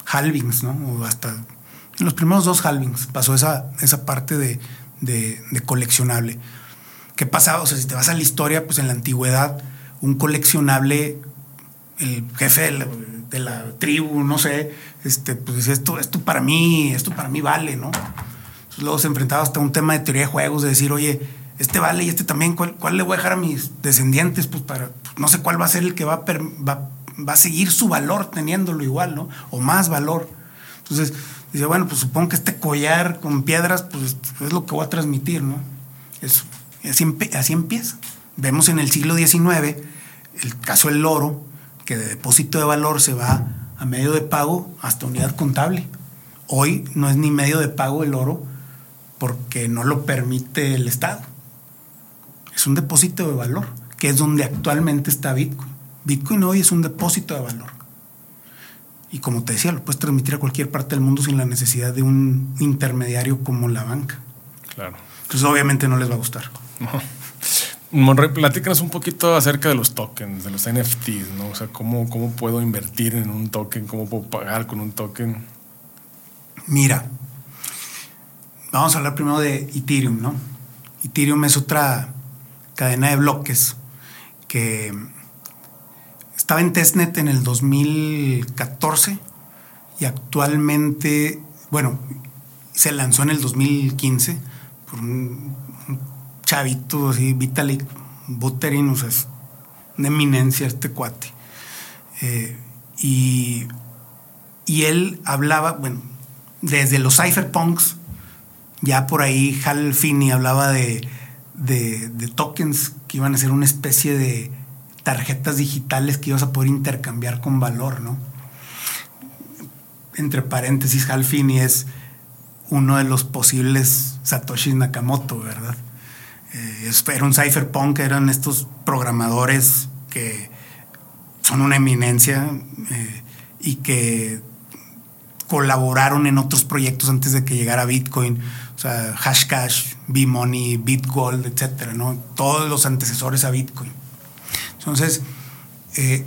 halvings, ¿no? O hasta en los primeros dos halvings pasó esa, esa parte de, de, coleccionable. ¿Qué pasaba? O sea, si te vas a la historia, pues en la antigüedad, un coleccionable, el jefe de la, tribu, no sé, este, pues esto, esto para mí, esto para mí vale, ¿no? luego se enfrentaba hasta un tema de teoría de juegos, de decir, oye, este vale y este también, ¿cuál, cuál le voy a dejar a mis descendientes? Pues para, no sé cuál va a ser el que va a, va, va a seguir su valor teniéndolo igual, ¿no? O más valor. Entonces, dice, bueno, pues supongo que este collar con piedras, pues es lo que voy a transmitir, ¿no? Eso. Así, así empieza. Vemos en el siglo XIX el caso del oro, que de depósito de valor se va a medio de pago hasta unidad contable. Hoy no es ni medio de pago el oro porque no lo permite el Estado. Es un depósito de valor, que es donde actualmente está Bitcoin. Bitcoin hoy es un depósito de valor. Y como te decía, lo puedes transmitir a cualquier parte del mundo sin la necesidad de un intermediario como la banca. Claro. Entonces obviamente no les va a gustar. Monroy, platícanos un poquito acerca de los tokens, de los NFTs, ¿no? O sea, ¿cómo, cómo puedo invertir en un token, cómo puedo pagar con un token. Mira, Vamos a hablar primero de Ethereum, ¿no? Ethereum es otra cadena de bloques que estaba en testnet en el 2014 y actualmente, bueno, se lanzó en el 2015 por un, chavito así, Vitalik Buterin, o sea, es una eminencia este cuate. Eh, y, y él hablaba, bueno, desde los cypherpunks ya por ahí Hal Finney hablaba de, tokens que iban a ser una especie de tarjetas digitales que ibas a poder intercambiar con valor, ¿no? Entre paréntesis, Hal Finney es uno de los posibles Satoshi Nakamoto, ¿verdad? Eh, era un cypherpunk, eran estos programadores que son una eminencia eh, y que colaboraron en otros proyectos antes de que llegara Bitcoin o sea, Hashcash, B-Money, BitGold, etcétera, ¿no? Todos los antecesores a Bitcoin. Entonces, eh,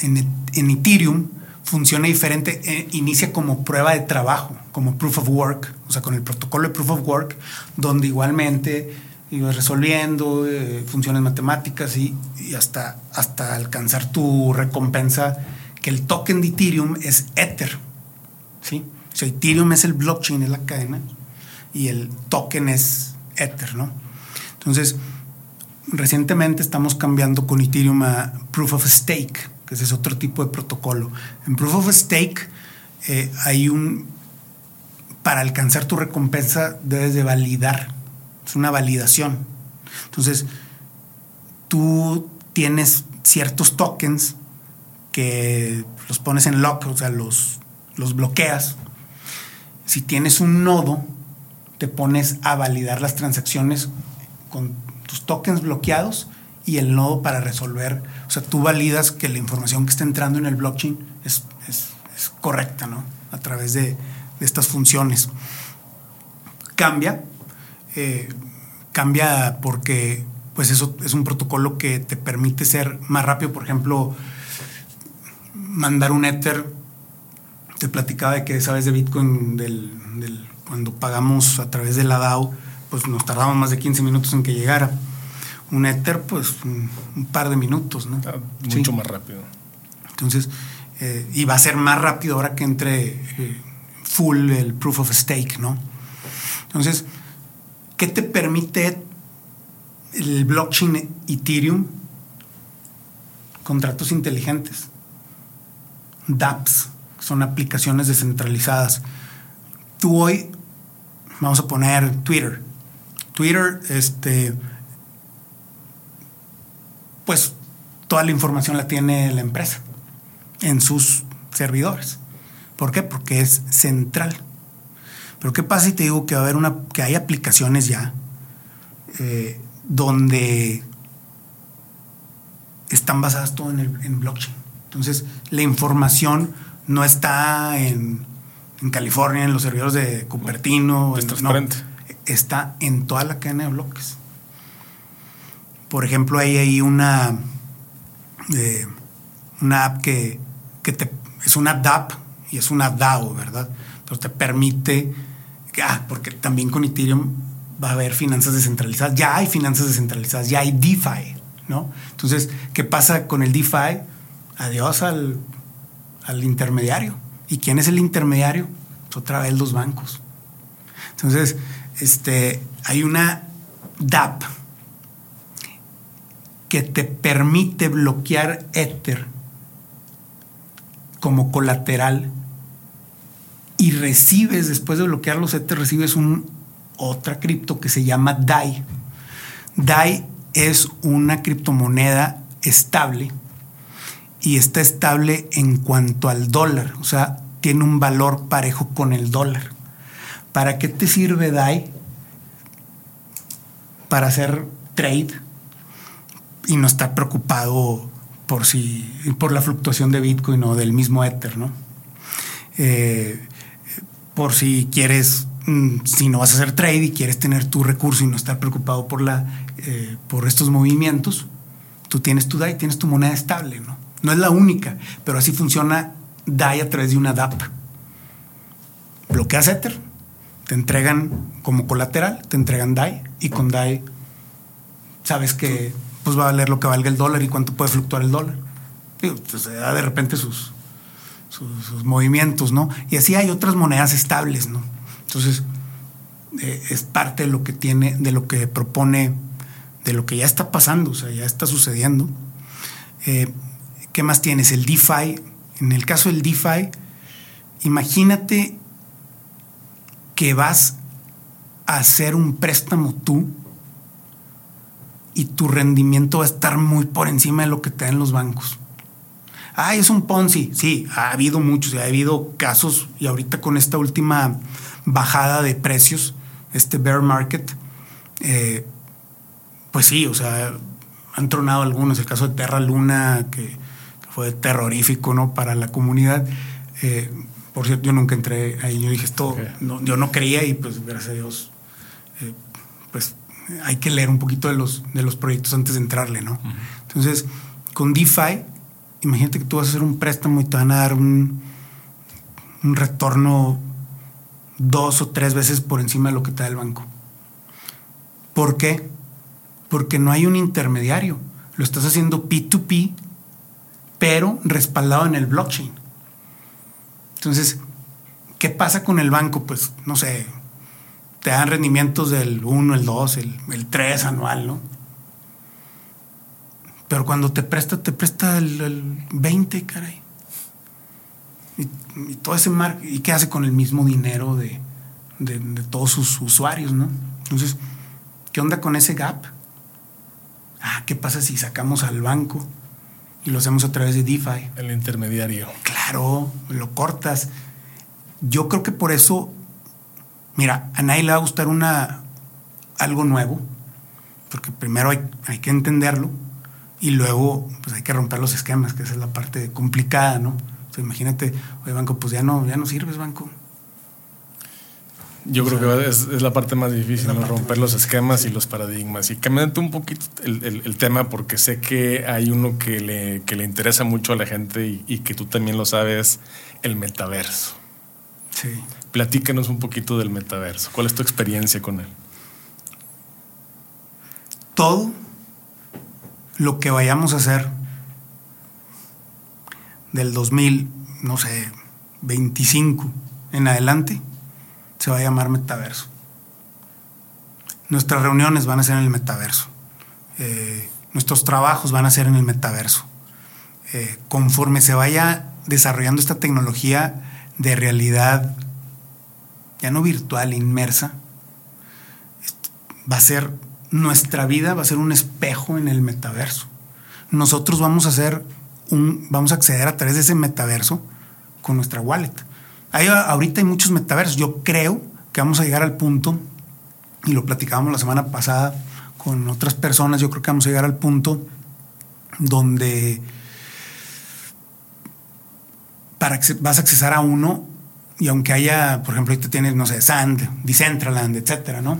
en, Ethereum funciona diferente, inicia como prueba de trabajo, como proof of work, o sea, con el protocolo de proof of work, donde igualmente ibas resolviendo eh, funciones matemáticas y, hasta, hasta alcanzar tu recompensa, que el token de Ethereum es Ether, ¿sí? O sea, Ethereum es el blockchain, es la cadena, y el token es Ether, ¿no? Entonces, recientemente estamos cambiando con Ethereum a Proof of Stake, que ese es otro tipo de protocolo. En Proof of Stake eh, hay un... Para alcanzar tu recompensa debes de validar. Es una validación. Entonces, tú tienes ciertos tokens que los pones en lock, o sea, los, los bloqueas. Si tienes un nodo, te pones a validar las transacciones con tus tokens bloqueados y el nodo para resolver. O sea, tú validas que la información que está entrando en el blockchain es, correcta, ¿no? A través de, estas funciones. Cambia, eh, cambia porque pues eso es un protocolo que te permite ser más rápido. Por ejemplo, mandar un Ether. Te platicaba de que sabes de Bitcoin del cuando pagamos a través de la DAO, pues nos tardamos más de 15 minutos en que llegara. Un Ether, pues un, par de minutos, ¿no? Ah, mucho más rápido. Entonces, eh, y va a ser más rápido ahora que entre eh, full el proof of stake, ¿no? Entonces, ¿qué te permite el blockchain Ethereum? Contratos inteligentes. dApps, son aplicaciones descentralizadas. Tú hoy vamos a poner Twitter. Twitter, este, pues toda la información la tiene la empresa en sus servidores. ¿Por qué? Porque es central. Pero ¿qué pasa si te digo que va a haber una, que hay aplicaciones ya eh, donde están basadas todo en, el, en blockchain? Entonces, la información no está en, en California, en los servidores de Cupertino. Es transparente. está en toda la cadena de bloques. Por ejemplo, hay ahí una, eh, una app que, que te, es una DApp y es una DAO, ¿verdad? Entonces te permite, ah, porque también con Ethereum va a haber finanzas descentralizadas, ya hay finanzas descentralizadas, ya hay DeFi, ¿no? Entonces, ¿qué pasa con el DeFi? Adiós al, al intermediario. ¿Y quién es el intermediario? Pues otra vez los bancos. Entonces, este, hay una DApp que te permite bloquear Ether como colateral y recibes, después de bloquear los Ether, recibes un, otra cripto que se llama DAI. DAI es una criptomoneda estable y está estable en cuanto al dólar, o sea, tiene un valor parejo con el dólar. ¿Para qué te sirve DAI? Para hacer trade y no estar preocupado por si por la fluctuación de Bitcoin o del mismo Ether, ¿no? Eh, por si quieres, mm, si no vas a hacer trade y quieres tener tu recurso y no estar preocupado por la eh, por estos movimientos, tú tienes tu DAI, tienes tu moneda estable, ¿no? No es la única, pero así funciona DAI a través de una DAP. Bloqueas Ether, te entregan como colateral, te entregan DAI y con DAI sabes que pues va a valer lo que valga el dólar y cuánto puede fluctuar el dólar. Pues, se da de repente sus, sus, movimientos, ¿no? Y así hay otras monedas estables, ¿no? Entonces, eh, es parte de lo que tiene, de lo que propone, de lo que ya está pasando, o sea, ya está sucediendo. Eh, ¿Qué más tienes? El DeFi. En el caso del DeFi, imagínate que vas a hacer un préstamo tú y tu rendimiento va a estar muy por encima de lo que te dan los bancos. Ay, es un Ponzi. Sí, ha habido muchos, ha habido casos y ahorita con esta última bajada de precios, este bear market, eh, pues sí, o sea, han tronado algunos. El caso de Terra Luna, que, fue terrorífico, ¿no? Para la comunidad. Eh, por cierto, yo nunca entré ahí. Yo dije, esto, yo no creía y pues gracias a Dios, eh, pues hay que leer un poquito de los, de los proyectos antes de entrarle, ¿no? Entonces, con DeFi, imagínate que tú vas a hacer un préstamo y te van a dar un, un retorno dos o tres veces por encima de lo que te da el banco. ¿Por qué? Porque no hay un intermediario. Lo estás haciendo P2P, pero respaldado en el blockchain. Entonces, ¿qué pasa con el banco? Pues, no sé, te dan rendimientos del 1, el 2, el, 3 anual, ¿no? Pero cuando te presta, te presta el, 20, caray. Y, todo ese mar ¿y qué hace con el mismo dinero de, de, todos sus usuarios, no? Entonces, ¿qué onda con ese gap? Ah, ¿qué pasa si sacamos al banco y lo hacemos a través de DeFi? El intermediario. Claro, lo cortas. Yo creo que por eso Mira, a nadie le va a gustar una, algo nuevo, porque primero hay, hay que entenderlo y luego pues hay que romper los esquemas, que esa es la parte complicada, ¿no? O imagínate, oye, banco, pues ya no, ya no sirves, banco. Yo creo que es, la parte más difícil, ¿no? romper los esquemas y los paradigmas. Y cambiando un poquito el, tema, porque sé que hay uno que le, que le interesa mucho a la gente y, y, que tú también lo sabes, el metaverso. Sí. Platícanos un poquito del metaverso. ¿Cuál es tu experiencia con él? Todo lo que vayamos a hacer del 2000, no sé, 25 en adelante, se va a llamar metaverso. Nuestras reuniones van a ser en el metaverso. Eh, nuestros trabajos van a ser en el metaverso. Eh, conforme se vaya desarrollando esta tecnología de realidad ya no virtual, inmersa, va a ser nuestra vida, va a ser un espejo en el metaverso. nosotros vamos a hacer un, vamos a acceder a través de ese metaverso con nuestra wallet. Hay, ahorita hay muchos metaversos. Yo creo que vamos a llegar al punto, y lo platicábamos la semana pasada con otras personas, yo creo que vamos a llegar al punto donde para vas a accesar a uno y aunque haya, por ejemplo, ahorita tienes, no sé, Sand, Decentraland, etcétera, ¿no?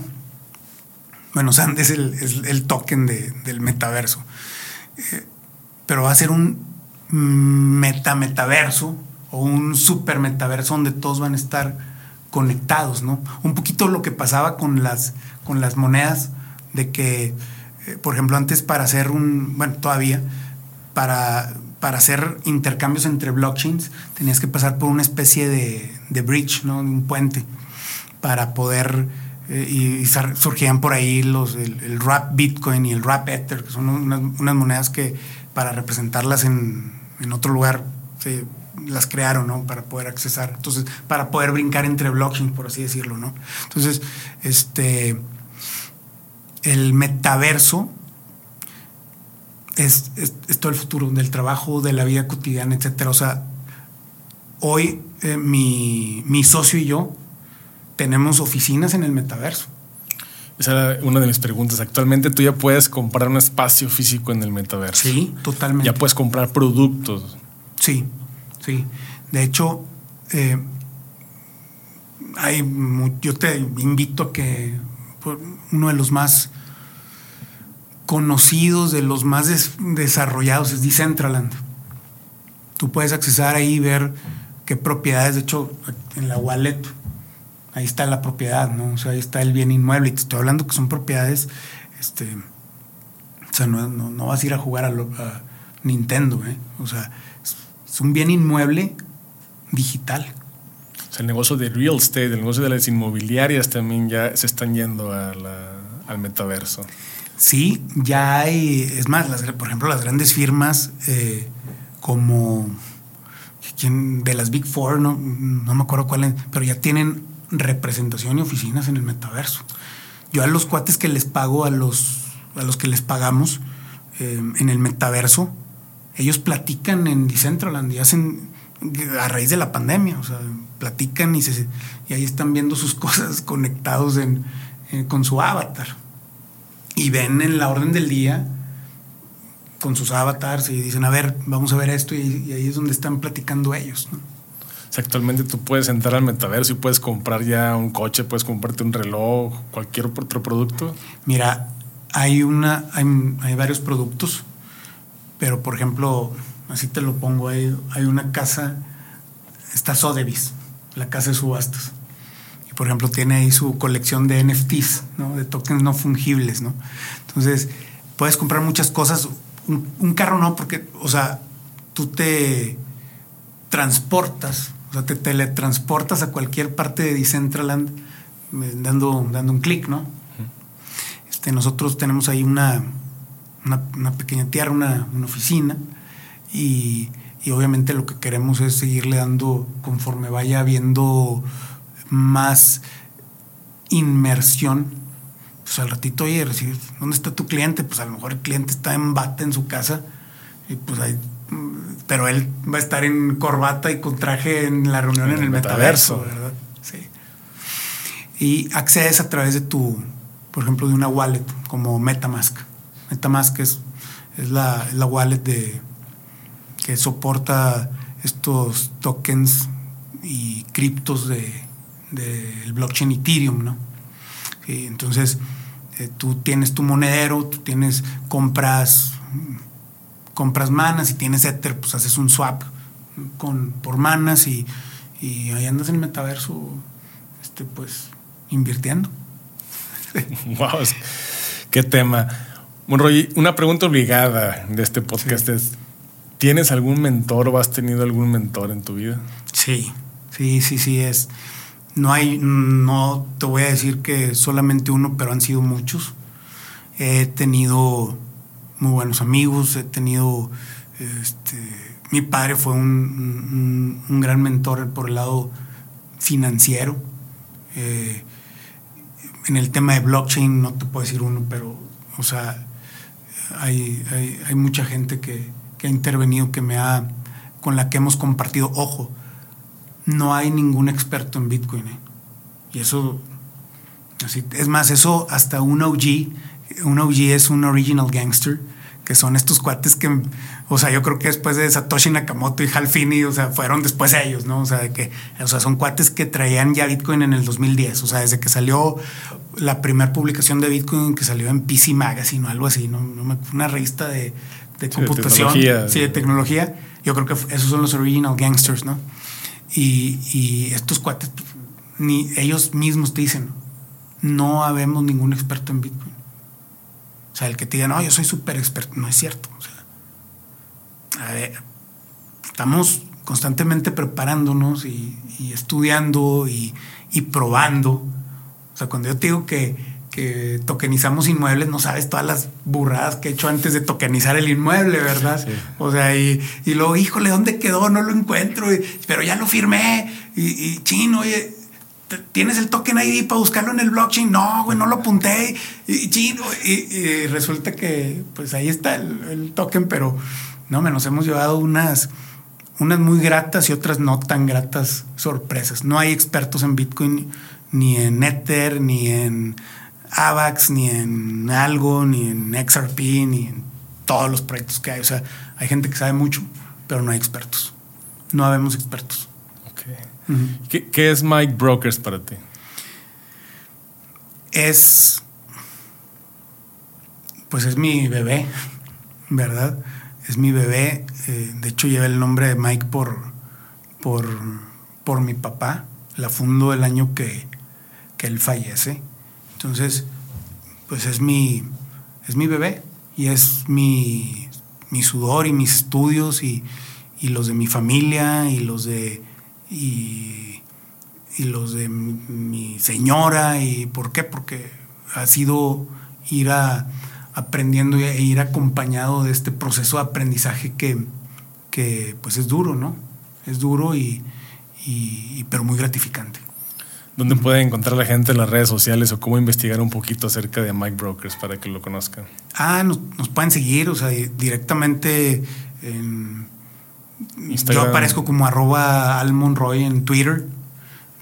Bueno, Sand es el, token del metaverso. Eh, pero va a ser un meta-metaverso o un super metaverso donde todos van a estar conectados, ¿no? Un poquito lo que pasaba con las, con las monedas, de que, eh, por ejemplo, antes para hacer un, bueno, todavía, para, para hacer intercambios entre blockchains, tenías que pasar por una especie de, de bridge, ¿no? Un puente, para poder, eh, y, surgían por ahí los, el, Rap Bitcoin y el Rap Ether, que son unas, monedas que para representarlas en, en otro lugar se las crearon, ¿no? Para poder accesar. Entonces, para poder brincar entre blockchains, por así decirlo, ¿no? Entonces, este. El metaverso es, todo el futuro del trabajo, de la vida cotidiana, etcétera. O sea, hoy eh, mi, mi socio y yo tenemos oficinas en el metaverso. Esa era una de mis preguntas. Actualmente tú ya puedes comprar un espacio físico en el metaverso. Sí, totalmente. Ya puedes comprar productos. Sí, sí. De hecho, eh, hay, yo te invito a que pues, uno de los más conocidos, de los más desarrollados es Decentraland. Tú puedes accesar ahí y ver qué propiedades, de hecho, en la wallet ahí está la propiedad, ¿no? O sea, ahí está el bien inmueble. Y te estoy hablando que son propiedades, este, o sea, no, vas a ir a jugar a, Nintendo, ¿eh? O sea, es, un bien inmueble digital. O sea, el negocio de real estate, el negocio de las inmobiliarias también ya se están yendo al metaverso. Sí, ya hay, es más, las, por ejemplo, las grandes firmas eh, como de las Big Four, no, no me acuerdo cuál, pero ya tienen representación y oficinas en el metaverso. Yo a los cuates que les pago, a los, a los que les pagamos eh, en el metaverso, ellos platican en Decentraland y hacen a raíz de la pandemia, o sea, platican y, se, ahí están viendo sus cosas conectados eh, con su avatar. Y ven en la orden del día con sus avatars y dicen, a ver, vamos a ver esto y, y ahí es donde están platicando ellos. ¿no? Actualmente tú puedes entrar al metaverso y puedes comprar ya un coche, puedes comprarte un reloj, cualquier otro producto. Mira, hay una, hay, varios productos, pero por ejemplo, así te lo pongo, hay, hay una casa, está Sotheby's, la casa de subastas. Y por ejemplo, tiene ahí su colección de NFTs, ¿no? de tokens no fungibles, ¿no? Entonces, puedes comprar muchas cosas. Un, carro no, porque, o sea, tú te transportas sea, te teletransportas a cualquier parte de Decentraland eh, dando, dando un clic, ¿no? Este, nosotros tenemos ahí una, una, pequeña tierra, una, oficina, y, obviamente lo que queremos es seguirle dando, conforme vaya habiendo más inmersión, pues al ratito, oye, ¿dónde está tu cliente? Pues a lo mejor el cliente está en bate en su casa, y pues ahí pero él va a estar en corbata y con traje en la reunión en, el metaverso, ¿verdad? Sí. Y accedes a través de tu, por ejemplo, de una wallet como MetaMask. MetaMask es, es, la, la wallet de, que soporta estos tokens y criptos del de, blockchain Ethereum, ¿no? entonces, eh, tú tienes tu monedero, tú tienes, compras compras manas y tienes Ether, pues haces un swap con, por manas y, ahí andas en el metaverso, este, pues, invirtiendo. wow, qué tema. Bueno, Roy, una pregunta obligada de este podcast es, ¿tienes algún mentor o has tenido algún mentor en tu vida? Sí, sí, sí, sí, es. No hay, no te voy a decir que solamente uno, pero han sido muchos. He tenido muy buenos amigos, he tenido, este, mi padre fue un, gran mentor por el lado financiero. Eh, en el tema de blockchain no te puedo decir uno, pero, o sea, hay, hay, mucha gente que, ha intervenido, que me ha, con la que hemos compartido. Ojo, no hay ningún experto en Bitcoin. ¿eh? Y eso, así, es más, eso hasta un OG, un OG es un original gangster, que son estos cuates que, o sea, yo creo que después de Satoshi Nakamoto y Hal Finney, o sea, fueron después ellos, ¿no? O sea, de que, o sea, son cuates que traían ya Bitcoin en el 2010, o sea, desde que salió la primera publicación de Bitcoin que salió en PC Magazine o algo así, ¿no? Una revista de, computación, sí, de tecnología. Yo creo que esos son los original gangsters, ¿no? Y, y estos cuates, ni ellos mismos te dicen, no habemos ningún experto en Bitcoin. O sea, el que te diga, no, yo soy súper experto, no es cierto. O sea, a ver, estamos constantemente preparándonos y, estudiando y, probando. O sea, cuando yo te digo que, que, tokenizamos inmuebles, no sabes todas las burradas que he hecho antes de tokenizar el inmueble, ¿verdad? O sea, y, y, luego, híjole, ¿dónde quedó? No lo encuentro, pero ya lo firmé. Y, y chino, oye, ¿Tienes el token ID para buscarlo en el blockchain? No, güey, no lo apunté. Y, y, resulta que, pues ahí está el, token, pero no, nos hemos llevado unas, unas muy gratas y otras no tan gratas sorpresas. No hay expertos en Bitcoin, ni en Ether, ni en AVAX, ni en Algo, ni en XRP, ni en todos los proyectos que hay. O sea, hay gente que sabe mucho, pero no hay expertos. No habemos expertos. ¿Qué, es Mike Brokers para ti? Es. Pues es mi bebé, ¿verdad? Es mi bebé. Eh, de hecho, lleva el nombre de Mike por, por, por mi papá. La fundó el año que, que él fallece. Entonces, pues es mi, es mi bebé y es mi, mi sudor y mis estudios y, y, los de mi familia y los de y, los de mi señora. ¿Y por qué? Porque ha sido ir a, aprendiendo e ir acompañado de este proceso de aprendizaje que, que pues es duro, ¿no? Es duro y, pero muy gratificante. ¿Dónde puede encontrar la gente en las redes sociales o cómo investigar un poquito acerca de Mike Brokers para que lo conozcan? Ah, nos, nos pueden seguir, o sea, directamente en yo aparezco como arroba Almonroy en Twitter.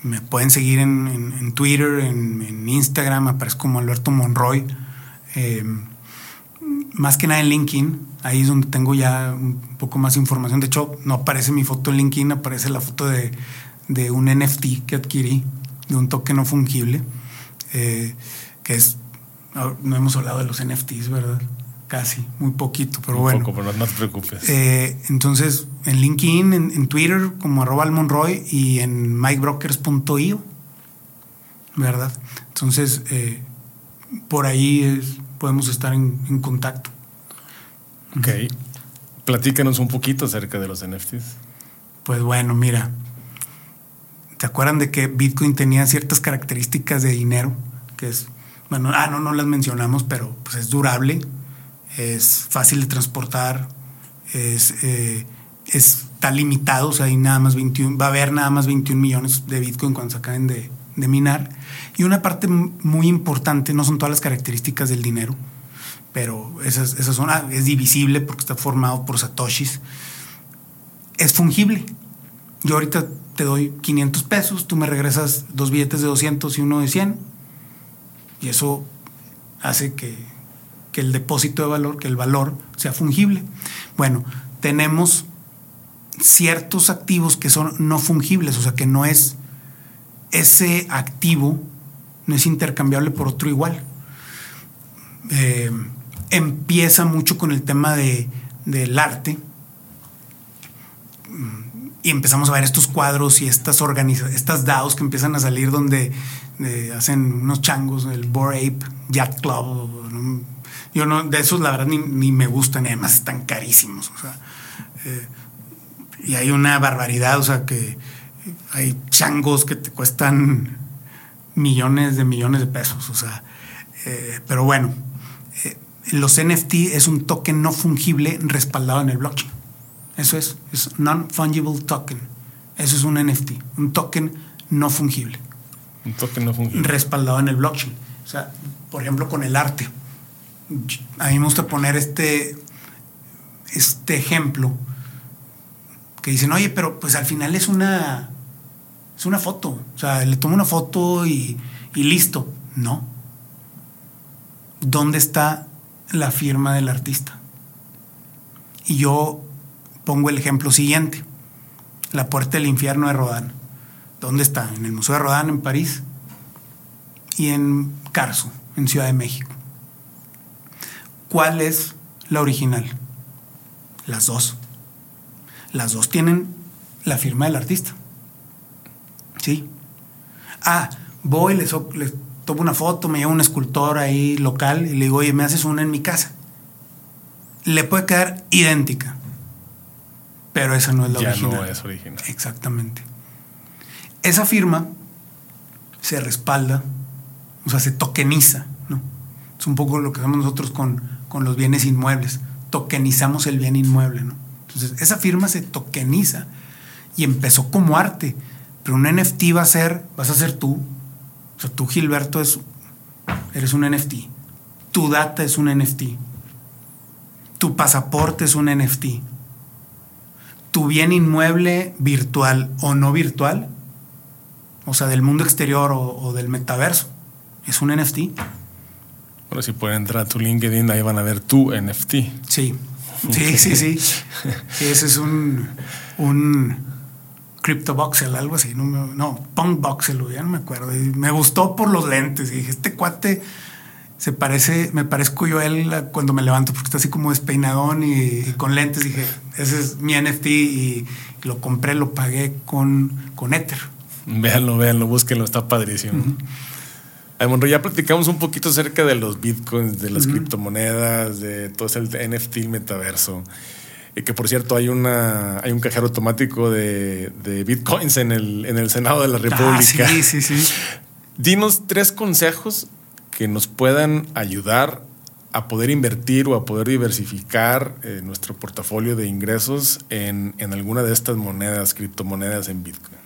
Me pueden seguir en, Twitter, en, Instagram, aparezco como Alberto Monroy. Em, más que nada en LinkedIn, ahí es donde tengo ya un poco más información. De hecho, no aparece mi foto en LinkedIn, aparece la foto de, un NFT que adquirí, de un toque no fungible, eh, que es, no hemos hablado de los NFTs, ¿verdad? Casi, muy poquito, pero bueno. Poco, pero no te preocupes. Eh, entonces, en LinkedIn, en, Twitter, como arroba almonroy y en mikebrokers.io, ¿verdad? Entonces, eh, por ahí podemos estar en, contacto. Ok. Platícanos un poquito acerca de los NFTs. Pues bueno, mira. ¿Te acuerdan de que Bitcoin tenía ciertas características de dinero? Que es, bueno, ah, no, no las mencionamos, pero pues es durable, es fácil de transportar, es, eh, está limitado, o sea, hay nada más 21, va a haber nada más 21 millones de Bitcoin cuando se acaben de, minar. Y una parte muy importante, no son todas las características del dinero, pero esa, zona es divisible porque está formado por satoshis. Es fungible. Yo ahorita te doy 500 pesos, tú me regresas dos billetes de 200 y uno de 100. Y eso hace que que el depósito de valor, que el valor sea fungible. Bueno, tenemos ciertos activos que son no fungibles, o sea que no es ese activo no es intercambiable por otro igual. Eh, empieza mucho con el tema de, del arte y empezamos a ver estos cuadros y estas estas DAOs que empiezan a salir donde hacen unos changos, el Bored Ape Yacht Club, yo no, de esos la verdad ni, me gustan, y además están carísimos. O sea, eh, y hay una barbaridad, o sea, que hay changos que te cuestan millones de millones de pesos, o sea, eh, pero bueno, eh, los NFT es un token no fungible respaldado en el blockchain. Eso es, es non-fungible token. Eso es un NFT, un token no fungible. Un token no fungible. Respaldado en el blockchain. O sea, por ejemplo, con el arte a mí me gusta poner este, este ejemplo que dicen, oye, pero pues al final es una, es una foto. O sea, le tomo una foto y, y listo. No. ¿Dónde está la firma del artista? Y yo pongo el ejemplo siguiente. La puerta del infierno de Rodin. ¿Dónde está? En el Museo de Rodin en París y en Carso, en Ciudad de México. ¿Cuál es la original? Las dos. Las dos tienen la firma del artista. Sí. Ah, voy, les, les tomo una foto, me llevo un escultor ahí local y le digo, oye, me haces una en mi casa. Le puede quedar idéntica. Pero esa no es la ya original. no es original. Exactamente. Esa firma se respalda, o sea, se tokeniza, ¿no? Es un poco lo que hacemos nosotros con, con los bienes inmuebles. Tokenizamos el bien inmueble. Entonces, esa firma se tokeniza y empezó como arte. Pero un NFT va a ser, vas a ser tú. O sea, tú, Gilberto, es, eres un NFT. Tu data es un NFT. Tu pasaporte es un NFT. Tu bien inmueble virtual o no virtual, o sea, del mundo exterior o del metaverso, es un NFT. Si pueden entrar a tu LinkedIn, ahí van a ver tu NFT. Sí, sí, sí, sí. Sí, ese es un, un Crypto Voxel, algo así. No, no Punk Voxel, ya no me acuerdo. Y me gustó por los lentes. Y dije, este cuate se parece, me parezco yo a él cuando me levanto, porque está así como despeinadón y, y con lentes. Dije, ese es mi NFT y lo compré, lo pagué con, con Ether. Véanlo, véanlo, búsquenlo, está padrísimo. Monroy, ya platicamos un poquito acerca de los bitcoins, de las criptomonedas, de todo ese NFT, el metaverso. Y que por cierto, hay una hay un cajero automático de, de bitcoins en el, en el Senado de la República. Ah, sí, sí, sí. Dinos tres consejos que nos puedan ayudar a poder invertir o a poder diversificar eh, nuestro portafolio de ingresos en, en alguna de estas monedas, criptomonedas en Bitcoin.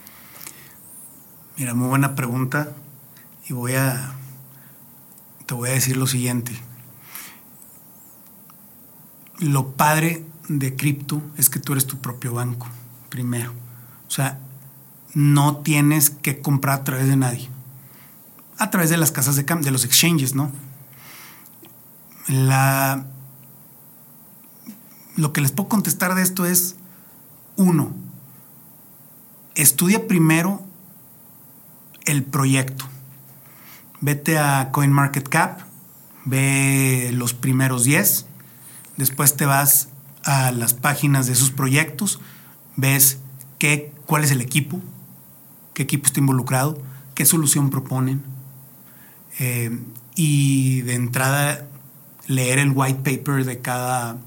Mira, muy buena pregunta. Y voy a. Te voy a decir lo siguiente. Lo padre de cripto es que tú eres tu propio banco, primero. O sea, no tienes que comprar a través de nadie. A través de las casas de cambio, de los exchanges, ¿no? La. Lo que les puedo contestar de esto es: uno, estudia primero el proyecto. Vete a CoinMarketCap, ve los primeros 10, después te vas a las páginas de esos proyectos, ves qué, cuál es el equipo, qué equipo está involucrado, qué solución proponen, eh, y de entrada leer el white paper de cada,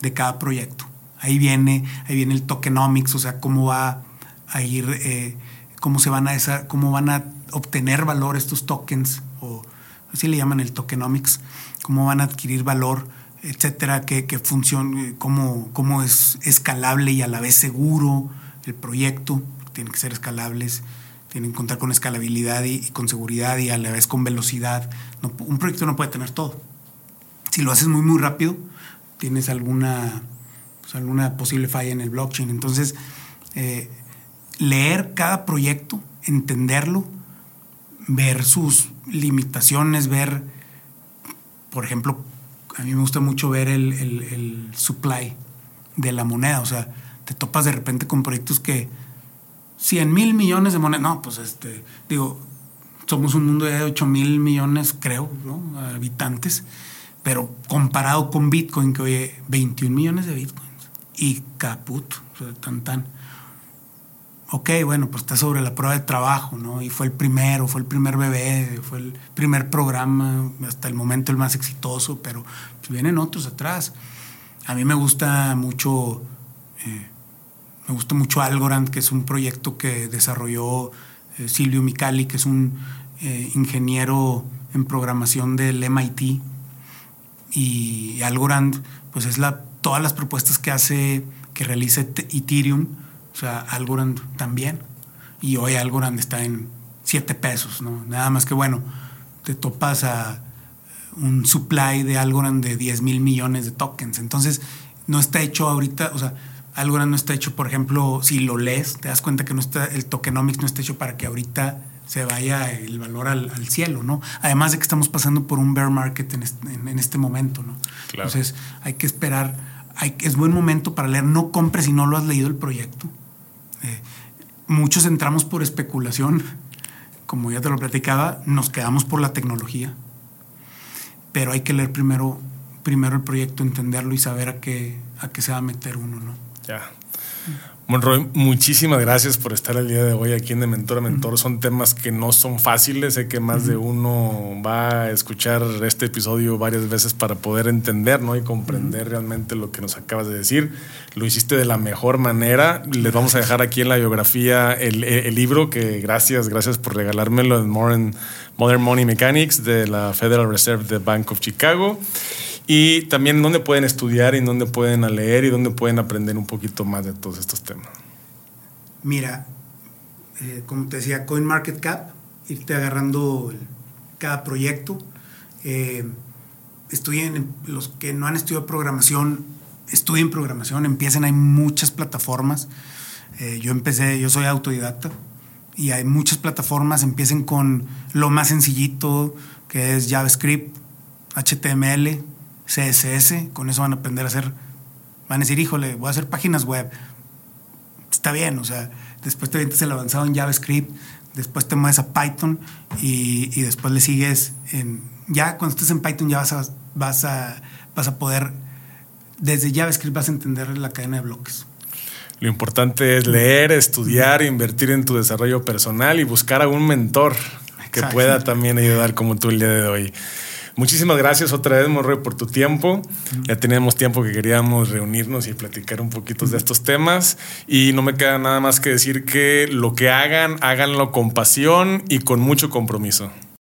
de cada proyecto. Ahí viene, ahí viene el tokenomics, o sea, cómo va a ir, eh, cómo se van a esa, cómo van a obtener valor estos tokens, o así le llaman el tokenomics, cómo van a adquirir valor, etcétera, qué, qué función, cómo, cómo es escalable y a la vez seguro el proyecto, tienen que ser escalables, tienen que contar con escalabilidad y, y con seguridad y a la vez con velocidad. No, un proyecto no puede tener todo. Si lo haces muy, muy rápido, tienes alguna, pues, alguna posible falla en el blockchain. Entonces, eh, leer cada proyecto, entenderlo, ver sus limitaciones, ver, por ejemplo, a mí me gusta mucho ver el, supply de la moneda. O sea, te topas de repente con proyectos que 100 mil millones de monedas. No, pues este, digo, somos un mundo de 8 mil millones, creo, ¿no? Habitantes. Pero comparado con Bitcoin, que oye, 21 millones de Bitcoins. Y caput, o sea, tan tan. Ok, bueno, pues está sobre la prueba de trabajo, ¿no? Y fue el primero, fue el primer bebé, fue el primer programa, hasta el momento el más exitoso, pero pues vienen otros atrás. A mí me gusta mucho, eh, me gusta mucho Algorand, que es un proyecto que desarrolló eh, Silvio Micali, que es un eh, ingeniero en programación del MIT. Y Algorand, pues es la, todas las propuestas que hace, que realiza Eth- Ethereum, o sea, Algorand también. Y hoy Algorand está en 7 pesos, ¿no? Nada más que bueno, te topas a un supply de Algorand de 10 mil millones de tokens. Entonces, no está hecho ahorita, o sea, Algorand no está hecho, por ejemplo, si lo lees, te das cuenta que no está, el tokenomics no está hecho para que ahorita se vaya el valor al, cielo, ¿no? Además de que estamos pasando por un bear market en este, momento, ¿no? Entonces, hay que esperar, hay, es buen momento para leer, no compres si no lo has leído el proyecto. Eh, muchos entramos por especulación, como ya te lo platicaba, nos quedamos por la tecnología, pero hay que leer primero, primero el proyecto, entenderlo y saber a qué, a qué se va a meter uno, ¿no? Ya. Monroy, muchísimas gracias por estar el día de hoy aquí en De Mentor a Mentor. Son temas que no son fáciles. Sé que más de uno va a escuchar este episodio varias veces para poder entender ¿no? y comprender realmente lo que nos acabas de decir. Lo hiciste de la mejor manera. Les vamos a dejar aquí en la biografía el, el libro que gracias, gracias por regalármelo, en Modern, Modern Money Mechanics de la Federal Reserve de Bank of Chicago. Y también dónde pueden estudiar y dónde pueden leer y dónde pueden aprender un poquito más de todos estos temas. Mira, eh, como te decía, CoinMarketCap, irte agarrando cada proyecto. Eh, estudien, los que no han estudiado programación, estudien programación, empiecen, hay muchas plataformas. Eh, yo empecé, yo soy autodidacta y hay muchas plataformas, empiecen con lo más sencillito, que es JavaScript, HTML, CSS, con eso van a aprender a hacer, van a decir, híjole, voy a hacer páginas web. Está bien, o sea, después te metes el avanzado en JavaScript, después te mueves a Python y, después le sigues en... Ya cuando estés en Python ya vas a, vas a, vas a poder, desde JavaScript vas a entender la cadena de bloques. Lo importante es leer, estudiar, invertir en tu desarrollo personal y buscar a un mentor que pueda también ayudar como tú el día de hoy. Muchísimas gracias otra vez, Morre, por tu tiempo. Ya teníamos tiempo que queríamos reunirnos y platicar un poquito de estos temas. Y no me queda nada más que decir que lo que hagan, háganlo con pasión y con mucho compromiso.